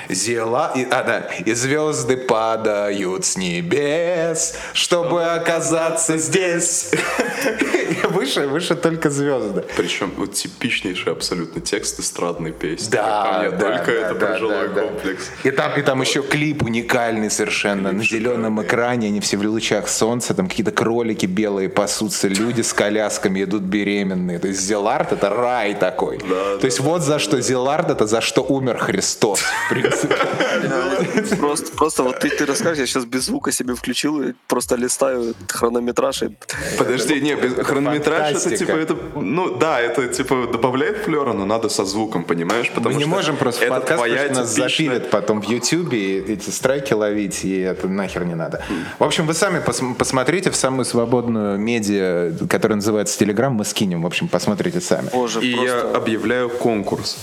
«Зела...» и, а, да, «И звезды падают с небес, чтобы оказаться здесь». Выше, выше только звезды. Причем вот типичнейший абсолютно текст эстрадной песни. Да, по мне, да, только да, это да, про жилой да, да. комплекс. И там, и там еще клип уникальный совершенно. На зеленом экране они все в лучах солнца. Там какие-то кролики белые пасутся, люди с колясками идут беременные. То есть Зелард это рай такой. То есть вот за что Зелард это за что умер Христос. В принципе. Просто, просто вот ты, ты расскажешь, я сейчас без звука себе включил и просто листаю хронометраж и Подожди, не, без- хронометраж это типа это, ну да, это типа добавляет флера, но надо со звуком, понимаешь? Мы Потому не что можем просто в это подкаст, твоя нас типичная- запилят потом в Ютубе и эти страйки ловить, и это нахер не надо. В общем, вы сами пос- посмотрите в самую свободную медиа, которая называется Телеграм, мы скинем. В общем, посмотрите сами. Боже, И просто... я объявляю конкурс.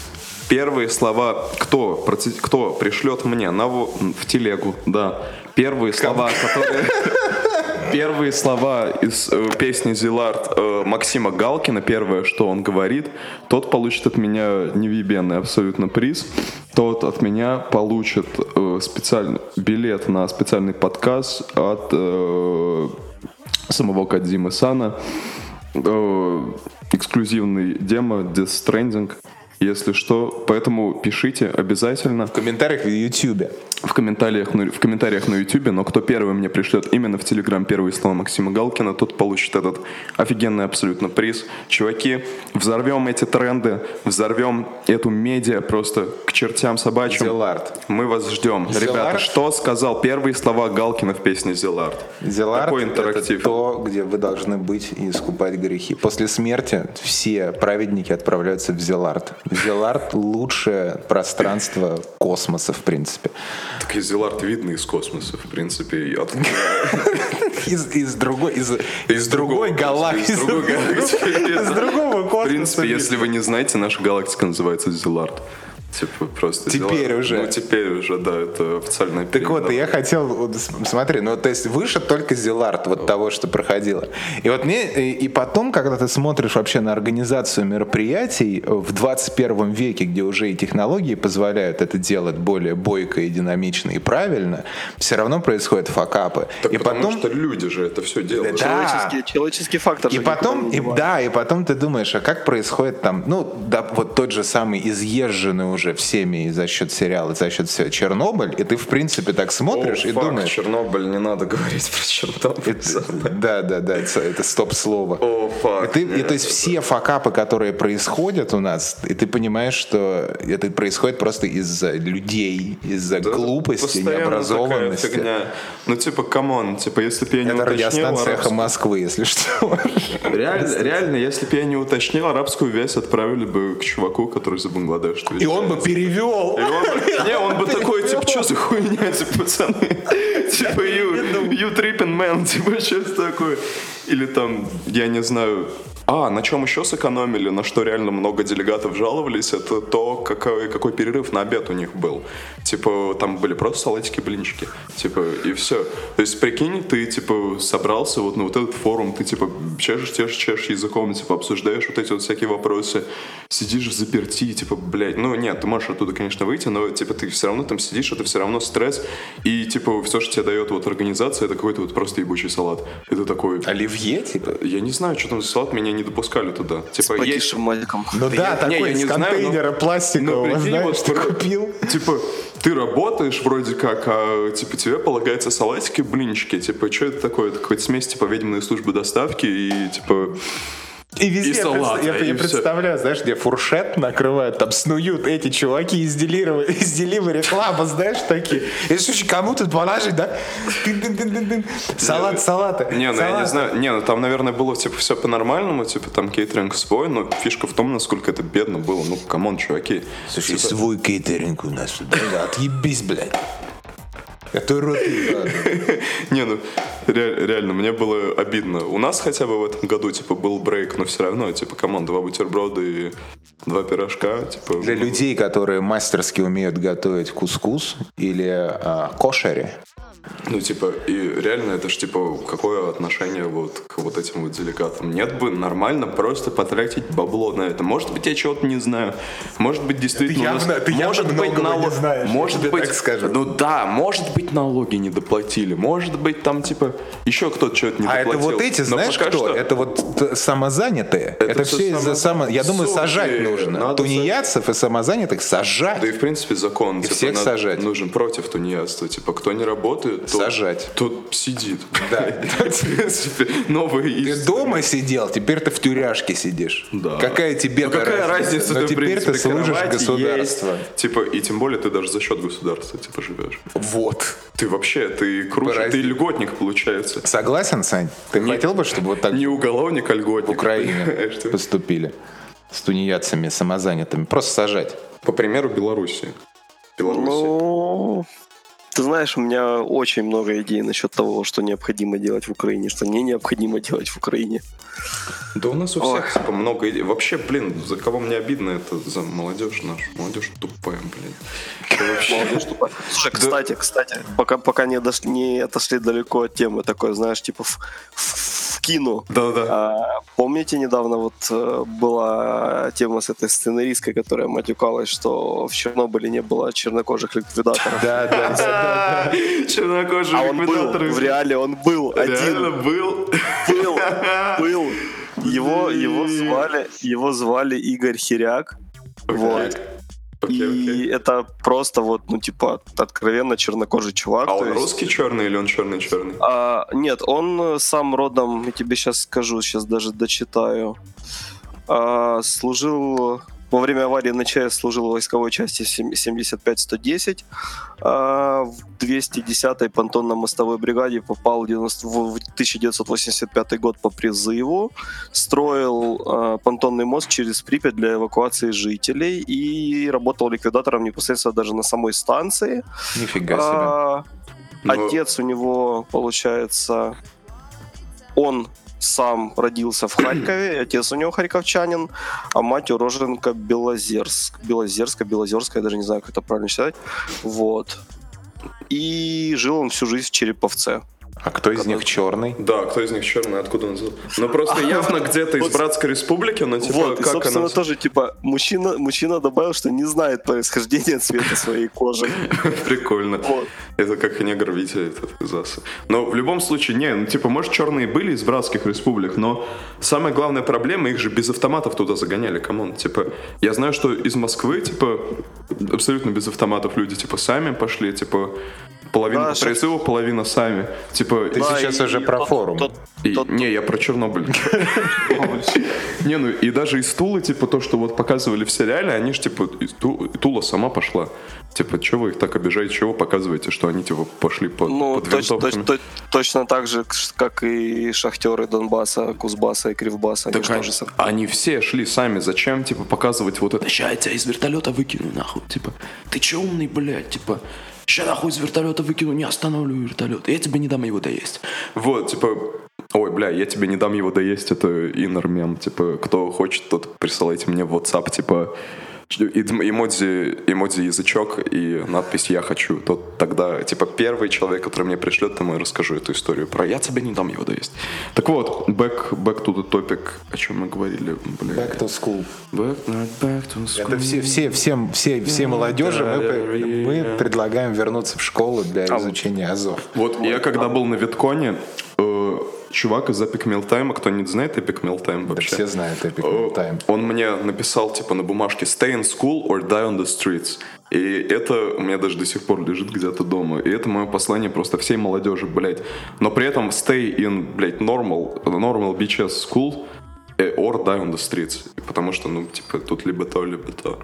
Первые слова, кто, кто пришлет мне на, во- в телегу, да, первые слова, которые... Первые слова из э, песни «Зилард» э, Максима Галкина, первое, что он говорит, тот получит от меня невъебенный абсолютно приз. Тот от меня получит э, специальный билет на специальный подкаст от э, самого Кадзимы Сана. Э, эксклюзивный демо Death Stranding. Если что, поэтому пишите обязательно В комментариях в Ютубе. в комментариях, в комментариях на YouTube, но кто первый мне пришлет именно в Телеграм первые слова Максима Галкина, тот получит этот офигенный абсолютно приз. Чуваки, взорвем эти тренды, взорвем эту медиа просто к чертям собачьим. Зелард. Мы вас ждем. Зелард? Ребята, что сказал первые слова Галкина в песне «Зелард»? Зелард Такой это интерактив. то, где вы должны быть и искупать грехи. После смерти все праведники отправляются в Зелард. Зелард — лучшее пространство космоса, в принципе. Так и Зелард видно из космоса, в принципе. Из, из другой, из, из другой галактики. из другой галактики. Из другого космоса. В принципе, если вы не знаете, наша галактика называется Зелард. Типа просто Теперь Зелард. уже. Ну, теперь уже, да, это официальная Так вот, я хотел, смотри, ну то есть выше только Зелард вот того, что проходило. И вот мне, и, потом, когда ты смотришь вообще на организацию мероприятий в 21 веке, где уже и технологии позволяют это делать более бойко и динамично и правильно, все равно происходят факапы. Так и потому потом... что люди же это все делают. Да. Человеческий, человеческий фактор И потом, и, да, и потом ты думаешь, а как происходит там, ну, да, вот тот же самый изъезженный уже всеми и за счет сериала, и за счет всего Чернобыль, и ты, в принципе, так смотришь О, и фак, думаешь... Чернобыль, не надо говорить про Чернобыль. Это- да, да, да, это, это стоп-слово. О, И, то есть все факапы, которые происходят у нас, и ты понимаешь, что это происходит просто из-за людей, из-за Да, глупости, необразованности. такая фигня. Ну, типа, come on, типа, если бы я не Это уточнил радиостанция «Эхо арабскую- Москвы», если что. Реально, реально, если бы я не уточнил, арабскую вязь отправили бы к чуваку, который за Бангладеш И он бы перевел. Не, он бы такой, типа, что за хуйня, типа, пацаны? Типа, you tripping man, типа, что такое? Или там, я не знаю, а, на чем еще сэкономили, на что реально много делегатов жаловались, это то, какой, какой перерыв на обед у них был. Типа, там были просто салатики, блинчики. Типа, и все. То есть, прикинь, ты, типа, собрался вот на вот этот форум, ты, типа, чешешь, чешешь, чешешь языком, типа, обсуждаешь вот эти вот всякие вопросы, сидишь в заперти, типа, блядь, ну, нет, ты можешь оттуда, конечно, выйти, но, типа, ты все равно там сидишь, это все равно стресс, и, типа, все, что тебе дает вот организация, это какой-то вот просто ебучий салат. Ты такой, Оливье, типа? я не знаю, что там за салат, меня не допускали туда. С Типа, есть... погибшим Маликом. Ну да, я- не, такой я из не знаю, контейнера но- пластикового, Ну, прикинь, знаешь, вот ты про- купил. Типа, ты работаешь вроде как, а типа тебе полагается салатики, блинчики. Типа, что это такое? Это какая-то смесь, типа, ведьминой службы доставки и, типа... И везде, И салат, я, и я представляю, знаешь, где фуршет накрывают, там снуют эти чуваки из Delivery, из Delivery Club а, знаешь, такие. И слушай, кому тут положить, да? Салат, салата. Не, ну я не знаю. Не, ну там, наверное, было, типа, все по-нормальному, типа, там кейтеринг свой, но фишка в том, насколько это бедно было. Ну, come on, чуваки. Слушай, свой кейтеринг у нас тут, да? Отъебись, блядь. Это рот. Не, ну, ре- реально, мне было обидно. У нас хотя бы в этом году, типа, был break, но все равно, типа, come on, два бутерброда и два пирожка, типа... Для людей, которые мастерски умеют готовить кускус или а, кошери, Ну, типа, и реально это ж, типа, какое отношение вот к вот этим вот делегатам? Нет бы нормально просто потратить бабло на это. Может быть, я чего-то не знаю. Может быть, действительно... нас- явно- ты явно может быть, многого не знаешь, Может быть, так скажу. ну да, может быть, налоги не доплатили. Может быть, там, типа, еще кто-то что-то не А это доплатил. вот эти, знаешь кто? что- Это вот самозанятые. Это, всё все из-за само- само... Я думаю, Суки, сажать нужно. надо Тунеядцев и самозанятых сажать. Да и в принципе закон. типа, всех сажать. Нужен против тунеядства. Типа, кто не работает, тот, Сажать. тот сидит. Да. Новые Ты дома сидел, теперь ты в тюряшке сидишь. Да. Какая тебе Ну какая разница, Но теперь ты служишь государству. Типа, и тем более ты даже за счет государства, типа, живешь. Вот. Ты вообще, ты круче, ты льготник, получается. Согласен, Сань? Ты хотел бы, чтобы вот так Не уголовник, а льготник. в Украине поступили? С тунеядцами, самозанятыми. Просто сажать. По примеру Белоруссии. Белоруссия. Ты знаешь, у меня очень много идей насчет того, что необходимо делать в Украине, что не необходимо делать в Украине. Да у нас у всех типа много идей. Вообще, блин, за кого мне обидно, это за молодежь нашу. Молодежь тупая, блин. Молодежь тупая. Слушай, кстати, кстати, пока, пока не отошли далеко от темы, такой, знаешь, типа вкину. Да-да. А, помните, недавно вот э, была тема с этой сценаристкой, которая матюкалась, что в Чернобыле не было чернокожих ликвидаторов. Да, да, да. Чернокожий А он был, ликвидатор. в реале он был Реально один. был. Был, был. Его, его звали, его звали Игорь Хиряк. Вот. Окей, И это просто вот, ну, типа, откровенно чернокожий чувак. А он есть- русский черный или он черный-черный? А, нет, он э, сам родом, я тебе сейчас скажу, сейчас даже дочитаю. А, служил во время аварии на ЧАЭС служил в войсковой части сем- 75-110. А, в 210-й понтонно-мостовой бригаде попал в 90 в 1985 год по призыву. Строил а, понтонный мост через Припять для эвакуации жителей и работал ликвидатором непосредственно даже на самой станции. Нифига себе. А, Ну, Отец у него, получается, он сам родился в Харькове, отец у него харьковчанин, а мать уроженка Белозерск. Белозерска, Белозерская, я даже не знаю, как это правильно читать. Вот. И жил он всю жизнь в Череповце. А кто из них черный? Да, кто из них черный, откуда он? Ну просто явно где-то из Братской Республики, но типа Вот, и, как собственно, она... тоже, типа, мужчина, мужчина добавил, что не знает происхождения цвета своей кожи. Прикольно. Вот. Это как негр Витя этот. Но в любом случае, не, ну типа, может, черные были из братских республик, но самая главная проблема, их же без автоматов туда загоняли, come on. Типа, я знаю, что из Москвы, типа, абсолютно без автоматов люди, типа, сами пошли, типа, половина Да, по призыву, половина сами. Типа, Ты и- сейчас и- уже и про тот- форум. тот- и- тот- не, я про Чернобыль. Не, ну и даже из Тулы, типа, то, что вот показывали в сериале, они же, типа, Тула сама пошла. Типа, что вы их так обижаете, чего показываете, что они, типа, пошли под, Ну, точно так же, как и шахтеры Донбасса, Кузбасса и Кривбасса. С- они все шли сами. Зачем, типа, показывать вот это? Ща я тебя из вертолета выкину, нахуй. Типа, ты че умный, блядь? Типа, ща нахуй из вертолета выкину, не останавливаю вертолет. Я тебе не дам его доесть. Вот, типа, ой, бля, я тебе не дам его доесть, это иннер мем. Типа, кто хочет, тот присылайте мне в WhatsApp, типа, эмодзи, эмодзи язычок и надпись «Я хочу», то тогда, типа, первый человек, который мне пришлет, тому я расскажу эту историю про «Я тебе не дам его доесть». Так вот, back, back to the topic, о чем мы говорили, бля. Back to school. Back, back to school. Это все, все, всем, все, все молодежи мы, мы предлагаем вернуться в школу для изучения азов. Вот я когда был на Витконе, э, чувак из Epic Meal Time, кто не знает Epic Meal Time Да вообще, все знают Epic Meal Time. он мне написал типа на бумажке «Stay in school or die on the streets». И это у меня даже до сих пор лежит где-то дома. И это мое послание просто всей молодежи, блядь. Но при этом stay in, блядь, normal, normal BHS school э, or die on the streets. Потому что, ну, типа, тут либо то, либо то.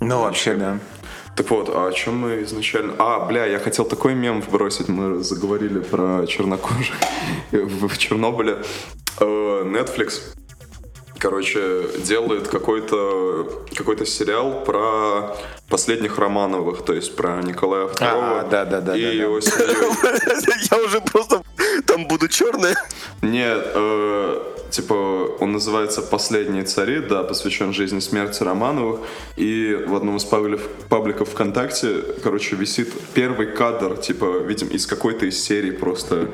Ну, вообще, да. Так вот, а о чем мы изначально... А, бля, я хотел такой мем вбросить. Мы заговорили про чернокожих в Чернобыле. Э, Netflix, короче, делает какой-то какой-то сериал про последних Романовых, то есть про Николая II А, да-да-да, и да-да. его семью. Я уже просто там буду черный. Нет, э, типа, он называется «Последние цари», да, посвящен жизни и смерти Романовых. И в одном из пабликов, пабликов ВКонтакте, короче, висит первый кадр, типа, видим, из какой-то из серий просто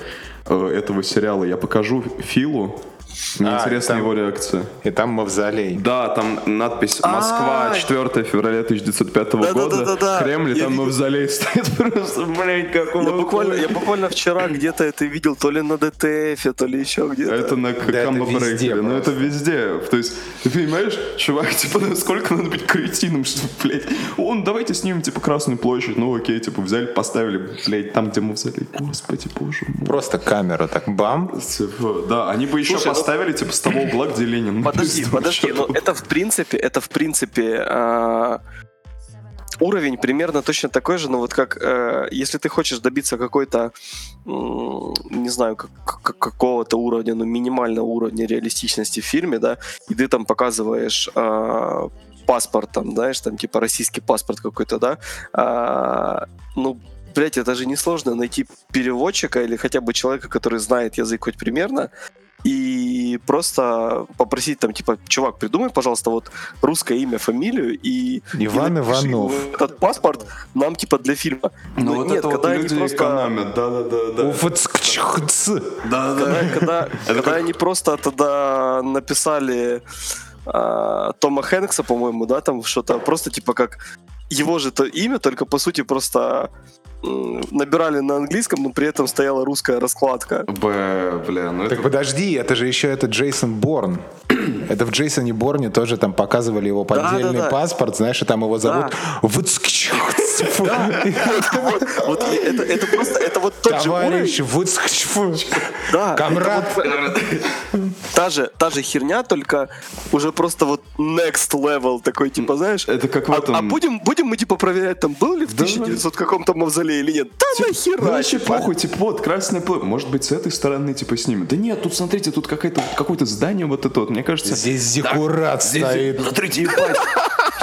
э, этого сериала. Я покажу Филу. Мне А, интересна там- его реакция. И там мавзолей. Да, там надпись «Москва, 4 февраля 1905 года. Кремль, там видел. мавзолей стоит просто, блядь, как он Я буквально, я буквально вчера где-то это видел, то ли на ДТФ, то ли еще где-то. Это на это камбо везде брейкере, ну это просто. везде. То есть, ты понимаешь, чувак, типа, насколько надо быть кретином, что, блядь, он, давайте снимем, типа, Красную площадь, ну окей, типа, взяли, поставили, блядь, там, где мы взяли, господи, боже мой. Просто камера так бам. Типа, да, они бы еще Слушай, ну- поставили, типа, с того угла, где Ленин. Подожди, подожди, но это в принципе, это в принципе а, уровень примерно точно такой же, но вот как э, если ты хочешь добиться какой-то, не знаю, как- как- какого-то уровня, ну минимального уровня реалистичности в фильме, да, и ты там показываешь а, паспорт, там, знаешь, там типа российский паспорт какой-то, да, а, ну блять, это же несложно найти переводчика или хотя бы человека, который знает язык хоть примерно, и просто попросить там, типа, чувак, придумай, пожалуйста, вот русское имя, фамилию и... Иван и Иванов. вот Этот паспорт нам, типа, для фильма. Ну, вот это вот они люди просто... экономят, да-да-да. Уфцкчхц. Когда, когда, когда они просто тогда написали а, Тома Хэнкса, по-моему, да, там что-то, просто типа как его же то имя, только по сути просто набирали на английском, но при этом стояла русская раскладка. Б, бля, ну это... Так подожди, это же еще это Джейсон Борн. Это в Джейсоне Борне тоже там показывали его поддельный Да-да-да. паспорт, знаешь, и там его зовут. Вот, это, это просто, это вот тот же Товарищ уровень. Да, это вот та же, та же херня, только уже просто вот next level такой, типа, знаешь. Это как в а, этом- а будем, будем мы типа проверять, там был ли в 1900 каком-то мавзолее или нет? Да Ну, нахера, вообще типа. похуй, типа, вот, красный плод. Может быть, с этой стороны, типа, снимем. Да нет, тут, смотрите, тут какое-то какое-то здание вот это вот. Мне кажется... Здесь зиккурат здесь- стоит. Смотрите, ебать.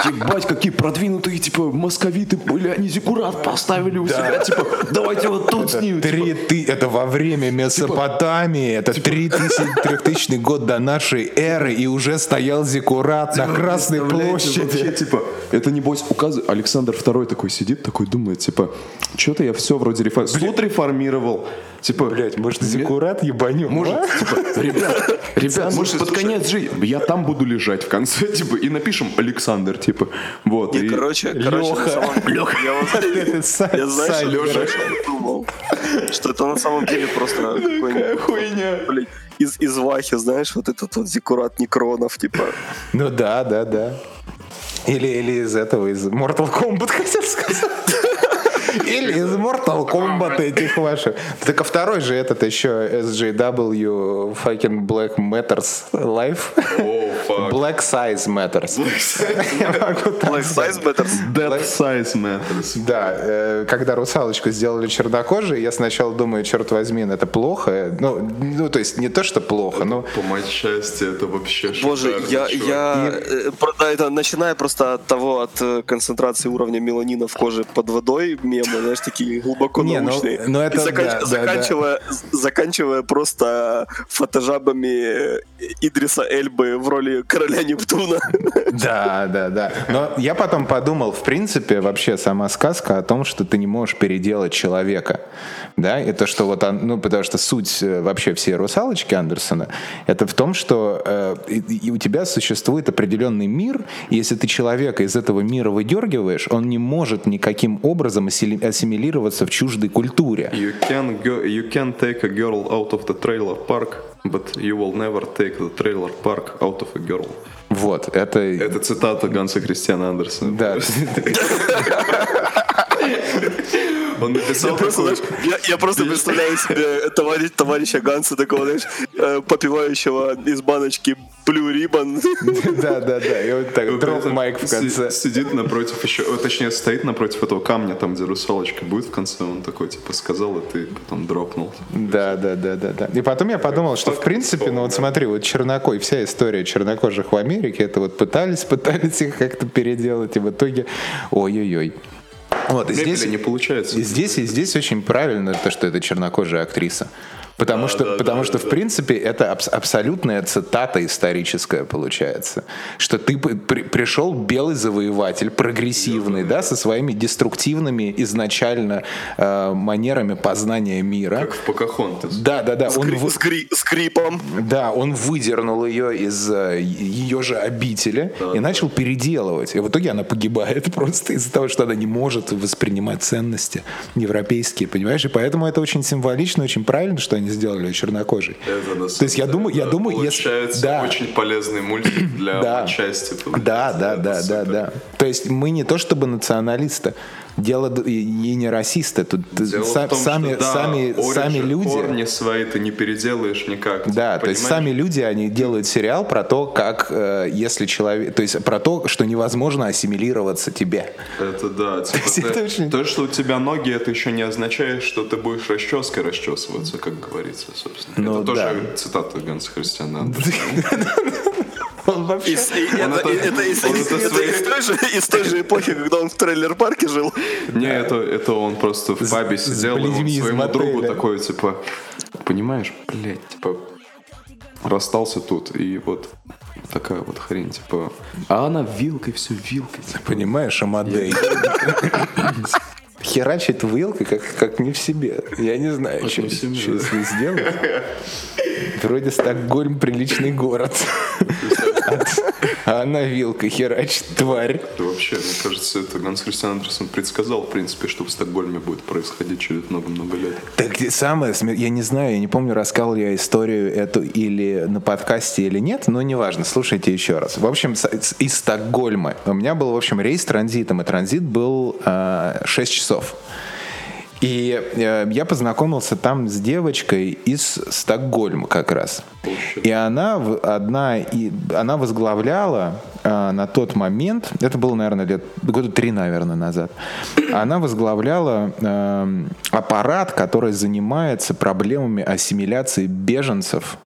Ебать, какие продвинутые, типа, московиты были. Они зиккурат поставили у себя. Типа, давайте вот тут снимем. Три типа. ты, это во время Месопотамии, это три тысячи трехтысячный год до нашей эры, и уже стоял зиккурат на Красной площади. типа, это небось указывает. Александр II такой сидит, такой думает, типа, что-то я все вроде реформировал. Суд реформировал, Типа, Блять, может, Зиккурат ебанем? Может, а? типа, ребят, ребят, может, под конец же я там буду лежать в конце, типа, и напишем Александр, типа, вот. Не, и- короче, короче, самом деле, я вот- я знаешь, Леша думал, что это на самом деле просто какой-нибудь, хуйня. блядь, из, из Вахи, знаешь, вот этот вот Зиккурат Некронов, типа. Ну да, да, да. Или, или из этого, из Mortal Kombat, хотел сказать. Или из Mortal Kombat этих ваших. Так а второй же этот еще SJW fucking Black Matters Life. Black Size Matters. Black. Size Matters. That size matters. Да, э, когда русалочку сделали чернокожей, я сначала думаю, черт возьми, ну это плохо. Ну, ну, то есть не то, что плохо, но По моей части это вообще Боже, я, я э, да, это начиная просто от того, от э, концентрации уровня меланина в коже под водой, мемы, знаешь, такие глубоко Не, ну- научные. ну это И да, да, заканчивая, заканчивая просто фотожабами Идриса Эльбы в роли короля Нептуна. Да, да, да. Но я потом подумал, в принципе, вообще сама сказка о том, что ты не можешь переделать человека. Да, это что вот, он- ну, потому что суть э, вообще всей русалочки Андерсона, это в том, что э, и, и у тебя существует определенный мир, и если ты человека из этого мира выдергиваешь, он не может никаким образом ассили- ассимилироваться в чуждой культуре. You can go, you can take a girl out of the trailer park, but you will never take the trailer park out of a girl. Вот, это... Это цитата Ганса Кристиана Андерсона. Да, Он написал Я просто, такой- знаешь, я, я просто представляю себе товарищ, товарища Ганса, такого, знаешь, э, попивающего из баночки Blue Ribbon. да, да, да. И вот так, дроп этом майк в конце. Сидит напротив еще, точнее, стоит напротив этого камня, там, где русалочка будет в конце, он такой, типа, сказал, и ты потом дропнул. Да, да, да, да, да. И потом я подумал, что в принципе, ну вот смотри, вот чернокой, вся история чернокожих в Америке, это вот пытались, пытались их как-то переделать, и в итоге, ой-ой-ой. Вот, и Здесь здесь, не получается. и здесь, и здесь очень правильно то, что это чернокожая актриса. Потому, что, да, потому да, что, да. в принципе, это абс- абсолютная цитата историческая получается. Что ты при- пришел белый завоеватель, прогрессивный, да, со своими деструктивными изначально э, манерами познания мира. Как в Покахонтас. Да, да, да. Он, Скри- вы- скри- скрипом. да, он выдернул ее из э, ее же обители и начал переделывать. И в итоге она погибает просто из-за того, что она не может воспринимать ценности европейские, понимаешь? И поэтому это очень символично, очень правильно, что они сделали ее чернокожей. Это То есть я думаю, я думаю, если... Да. очень полезный мультик для Да. части. Да, да, да, да, да. То есть мы не то чтобы националисты, дело и не расисты, тут Дело са- том, сами, что, да, сами, сами люди. Корни свои ты не переделаешь никак. Да, то есть сами люди, они делают сериал про то, как э, если человек, то есть про то, что невозможно ассимилироваться тебе. Это да. Типа, ты- это очень- То, что у тебя ноги, это еще не означает, что ты будешь расческой расчесываться, как говорится, собственно. Ну, это тоже да. цитата Ганса Христиана. Он вообще... Это, это- и- это из- он из- это это свои- из той же- из той же эпохи, когда он в трейлер-парке жил. Не, это, это он просто в пабе сидел, и своему другу такой, типа, понимаешь, блядь, типа, расстался тут, и вот такая вот хрень, типа, а она вилкой, все вилкой. типа. Понимаешь, Амадей. Херачит вилкой, как, как не в себе. Я не знаю, что, себе, что да. с ней сделать. Вроде Стокгольм приличный город. А она вилкой херачит, тварь. Вообще, мне кажется, это Ганс Христиан Андерсон предсказал, в принципе, что в Стокгольме будет происходить через много-много лет. Так самое, я не знаю, я не помню, рассказывал я историю эту или на подкасте, или нет, но неважно, слушайте еще раз. В общем, из Стокгольма у меня был, в общем, рейс транзитом, и транзит был э, 6 часов. И э, я познакомился там с девочкой из Стокгольма как раз. И она одна, и она возглавляла э, на тот момент, это было, наверное, лет года три, наверное, назад. Она возглавляла э, аппарат, который занимается проблемами ассимиляции беженцев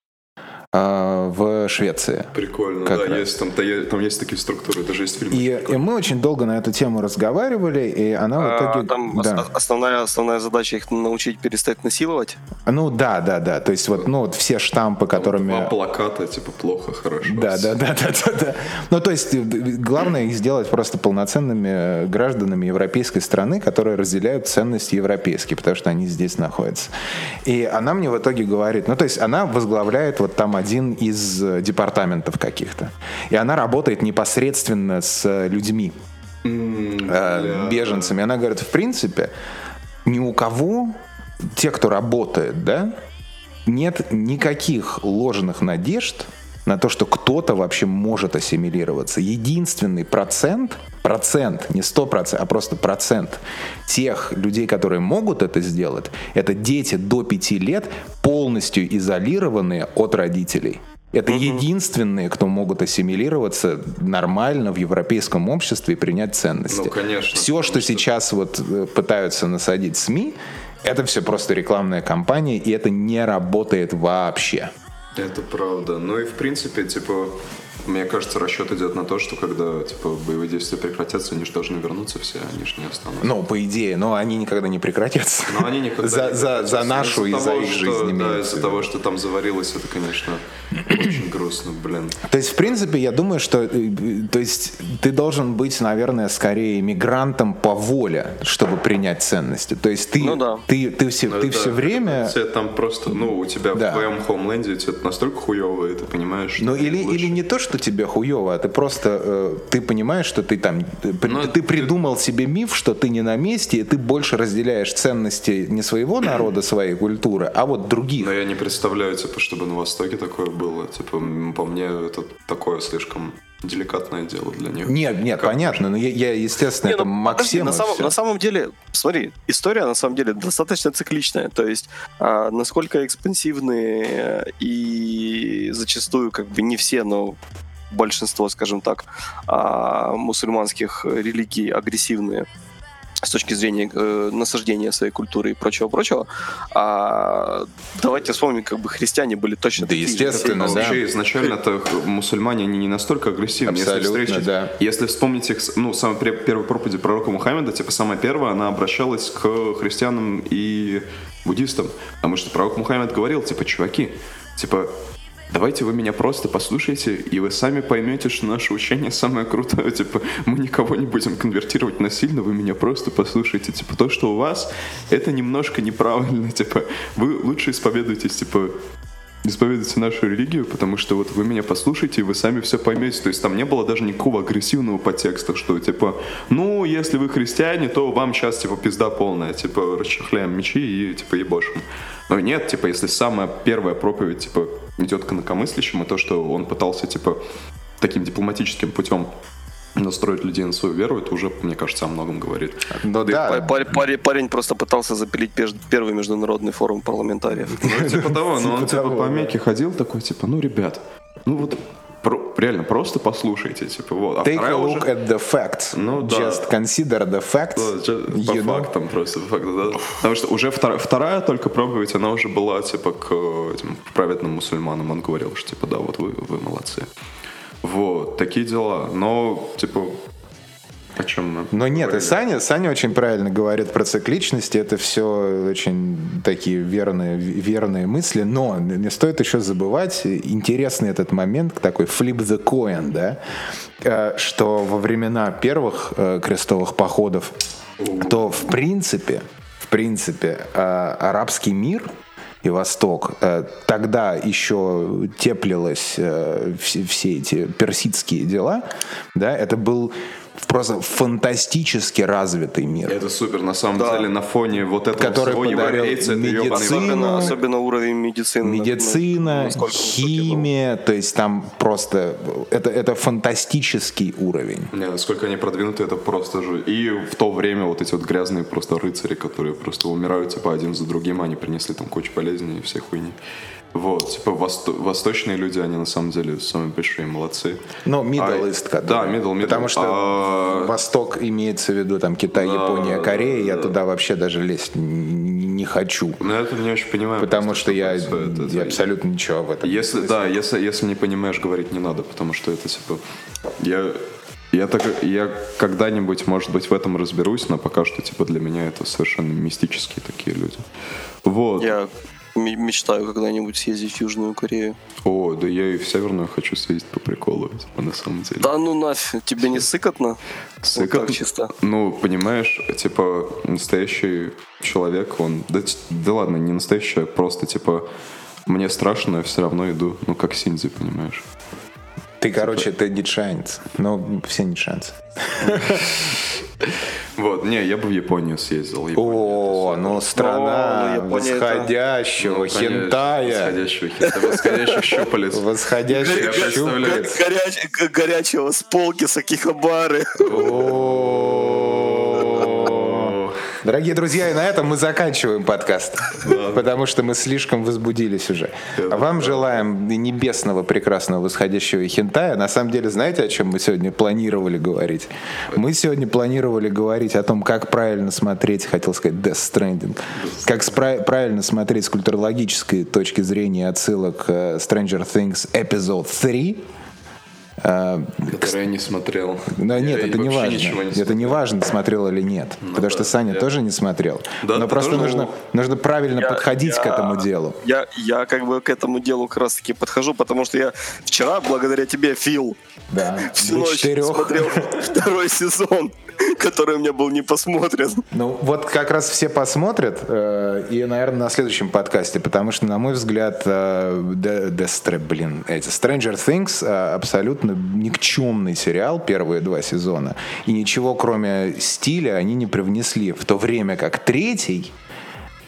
в Швеции. Прикольно, Как да, раз. есть, там, та- там есть такие структуры, даже есть фильмы. И, и мы очень долго на эту тему разговаривали, и она в А, итоге... там да. основная, основная задача их научить перестать насиловать. Ну да, да, да. То есть вот, ну, вот все штампы, которыми... Два плаката, типа, плохо, хорошо. Да, да, да, да, да, да. Ну, то есть, э, главное их сделать просто полноценными э, гражданами европейской страны, которые разделяют ценности европейские, потому что они здесь находятся. И она мне в итоге говорит, ну, то есть, она возглавляет вот там один из э, департаментов каких-то. И она работает непосредственно с э, людьми, э, беженцами. Она говорит, в принципе, ни у кого, те, кто работает, да, нет никаких ложных надежд на то, что кто-то вообще может ассимилироваться. Единственный процент, процент, не сто процентов, а просто процент тех людей, которые могут это сделать, это дети до пяти лет, полностью изолированные от родителей. Это единственные, кто могут ассимилироваться нормально в европейском обществе и принять ценности. Ну, конечно, Все, что что- сейчас вот э, пытаются насадить СМИ, это все просто рекламная кампания, и это не работает вообще. Это правда. Ну и в принципе, типа, мне кажется, расчет идет на то, что когда типа боевые действия прекратятся, они же должны вернуться все, они же не останутся. Ну, по идее, но они никогда не прекратятся. Но они никогда за, не за, за нашу и за их жизнь Да, из-за того, что там заварилось, это, конечно, очень грустно, блин. То есть, в принципе, я думаю, что э, то есть, ты должен быть, наверное, скорее мигрантом по воле, чтобы принять ценности. То есть ты, Ну да. ты, ты, все, ты Это- все время... это Там просто, ну, у тебя Да. в твоем хоумленде это настолько хуево, и ты понимаешь, что Ну или, или не то, что тебе хуево, а ты просто э, ты понимаешь, что ты там ты, Ну, ты придумал себе миф, что ты не на месте, и ты больше разделяешь ценности не своего народа, своей культуры, а вот других. Но я не представляю, типа, чтобы на Востоке такое было. Типа, по мне, это такое слишком деликатное дело для них. Нет, нет, Как- понятно, но я, я, естественно, Не, это ну, Максим. на, самом, на самом деле, смотри, история на самом деле достаточно цикличная. То есть, а, насколько экспансивные и зачастую, как бы не все, но большинство, скажем так, а, мусульманских религий агрессивные с точки зрения э, насаждения своей культуры и прочего-прочего. А, давайте вспомним, как бы христиане были точно Да, такие же. естественно, Ну, да. Вообще, изначально-то х- мусульмане, они не настолько агрессивны. Абсолютно, если, встретить- да. если вспомнить их, ну, самая первая проповедь пророка Мухаммеда, типа, самая первая, она обращалась к христианам и буддистам. Потому что пророк Мухаммед говорил, типа, чуваки, типа, Давайте вы меня просто послушайте, и вы сами поймете, что наше учение самое крутое. Типа, мы никого не будем конвертировать насильно, вы меня просто послушайте. Типа, то, что у вас, это немножко неправильно. Типа, вы лучше исповедуйтесь, типа, исповедуйте нашу религию, потому что вот вы меня послушаете, и вы сами все поймете. То есть там не было даже никакого агрессивного подтекста, что типа, ну, если вы христиане, то вам сейчас типа пизда полная, типа, расчехляем мечи и типа ебошим. Но нет, типа, если самая первая проповедь, типа, идет к инакомыслящим, и то, что он пытался, типа, таким дипломатическим путем настроить людей на свою веру, это уже, мне кажется, о многом говорит. Ну да, Пар- пар- парень, просто пытался запилить первый международный форум парламентариев. Ну, типа того, но он Типа типа по да. Мекке ходил такой, типа, ну, ребят, ну вот про- реально просто послушайте, типа, вот. А Take a look уже- at the facts. Ну да. Just consider the facts. Ну, чё- По you know. фактам просто, по факту, да. Потому что уже вторая, вторая только проповедь, она уже была, типа, к этим праведным мусульманам. Он говорил, что, типа, да, вот вы, вы молодцы. Вот, такие дела. Но, типа, о чем мы? Но нет, и говорили? Саня, Саня очень правильно говорит про цикличность, это все очень такие верные, верные мысли, но не стоит еще забывать интересный этот момент, такой flip the coin, да, э, что во времена первых э, крестовых походов, то в принципе, в принципе, э, арабский мир и Восток. Э, Тогда еще теплилось э, все, все эти персидские дела, да, это был просто фантастически развитый мир. Это супер, на самом Да. деле, на фоне вот этого Который всего подарил ёбаный медицину. Особенно, особенно уровень медицины. Медицина, насколько высокий был. химия, то есть там просто это, это фантастический уровень. Не, насколько они продвинуты, это просто же. И в то время вот эти вот грязные просто рыцари, которые просто умирают типа один за другим, они принесли там кучу болезней и всех хуйни. Вот, типа восто- восточные люди, они на самом деле самые большие молодцы. Ну, Middle А, East, который. Да, Middle, Middle. Потому что А, Восток имеется в виду там Китай, Япония, Корея. Я туда вообще даже лезть не, хочу. Ну, это не очень понимаю. Потому что я. Это- я абсолютно ничего в этом. не Если, да, если, если не понимаешь, говорить не надо, потому что это типа... Я, я, так, я когда-нибудь, может быть, в этом разберусь, но пока что, типа, для меня это совершенно мистические такие люди. Вот. Я мечтаю когда-нибудь съездить в Южную Корею. О, да я и в Северную хочу съездить по приколу, типа, на самом деле. Да ну нафиг, тебе не сыкотно? Сыкотно. Вот чисто. Ну, понимаешь, типа, настоящий человек, он... Да, да ладно, не настоящий человек, просто, типа, мне страшно, но я все равно иду. Ну, как Синдзи, понимаешь? Ты, короче, ты нитшанец. Ну, все нитшанцы. Вот, не, я бы в Японию съездил. О, ну страна ну, восходящего Конечно, хентая. Восходящего хентая. Восходящих щупалец. Представляю. щупалец. Горячего с полки Сакихабары. О. Дорогие друзья, и на этом мы заканчиваем подкаст, потому что мы слишком возбудились уже. А вам желаем небесного прекрасного восходящего хентая. На самом деле, знаете, о чем мы сегодня планировали говорить? Мы сегодня планировали говорить о том, как правильно смотреть, хотел сказать, Death Stranding, как спра- правильно смотреть с культурологической точки зрения отсылок э, Stranger Things Episode 3, Который я не смотрел. но Я нет, это не важно. не это не смотрел. важно, смотрел или нет. потому что да, Саня я- тоже не смотрел. Да, Но просто тоже? нужно, нужно правильно подходить к я- этому делу. Я, я как бы к этому делу как раз таки подхожу, потому что я вчера, благодаря тебе, Фил, Да. всю ночь четырех. смотрел второй сезон, который у меня был не посмотрен. Ну, вот как раз все посмотрят, э, и, наверное, на следующем подкасте, потому что, на мой взгляд, э, блин, эти Stranger Things э, абсолютно никчемный сериал, первые два сезона, и ничего, кроме стиля, они не привнесли, в то время как третий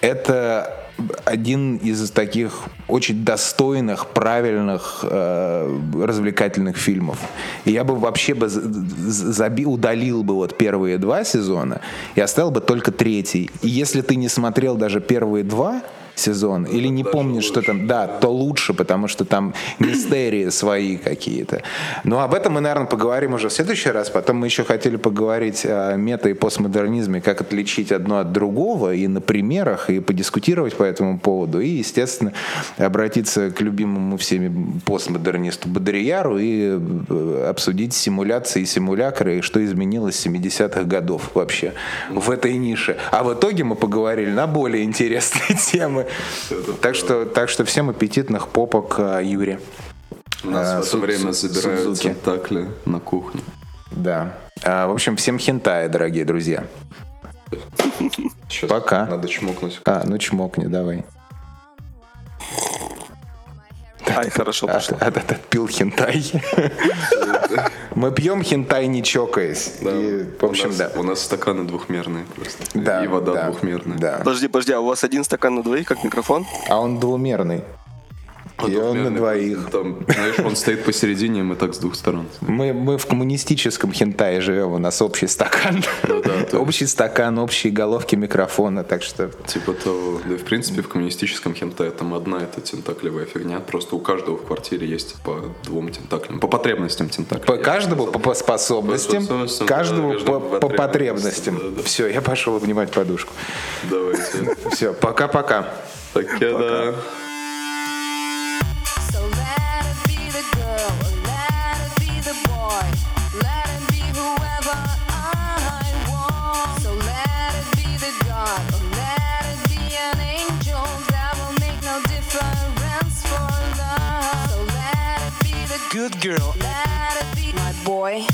это один из таких очень достойных, правильных, э, развлекательных фильмов. И я бы вообще бы за- за- заби- удалил бы вот первые два сезона и оставил бы только третий. И если ты не смотрел даже первые два сезона или не помнишь, что там, да, то лучше, потому что там мистерии свои какие-то. Но об этом мы, наверное, поговорим уже в следующий раз. Потом мы еще хотели поговорить о мета и постмодернизме, как отличить одно от другого, и на примерах, и подискутировать по этому поводу, и, естественно, обратиться к любимому всеми постмодернисту Бодрияру и э, обсудить симуляции и симулякры, и что изменилось с 70-х годов вообще в этой нише. А в итоге мы поговорили на более интересные темы. Так что, так что всем аппетитных попок а, Юре. У нас А, в это время Судзуки. тентакли на кухне. Да. А, в общем, всем хентая, дорогие друзья. Сейчас Пока. Надо чмокнуть. А, ну чмокни, давай. Ай, хорошо пошло. а, а, отпил хентай. Мы пьем хентай, не чокаясь. Да. И, в общем, у нас, да. У нас стаканы двухмерные просто. Да, И вода да, двухмерная. Да. Подожди, подожди, а у вас один стакан на двоих, как микрофон? А он двумерный. И он на двоих. Там, знаешь, он стоит посередине, и мы так с двух сторон. Мы, мы в коммунистическом хентае живем, у нас общий стакан. Ну да, то общий стакан, общие головки микрофона, так что... Типа того, да в принципе в коммунистическом хентае там одна эта тентаклевая фигня. Просто у каждого в квартире есть по двум тентаклям. По потребностям тентаклей. По каждому по, по способностям, По каждому да, по, потребностям. потребностям, да, да. Все, я пошел обнимать подушку. Давайте. Все, пока-пока. Так, да. good girl. My boy.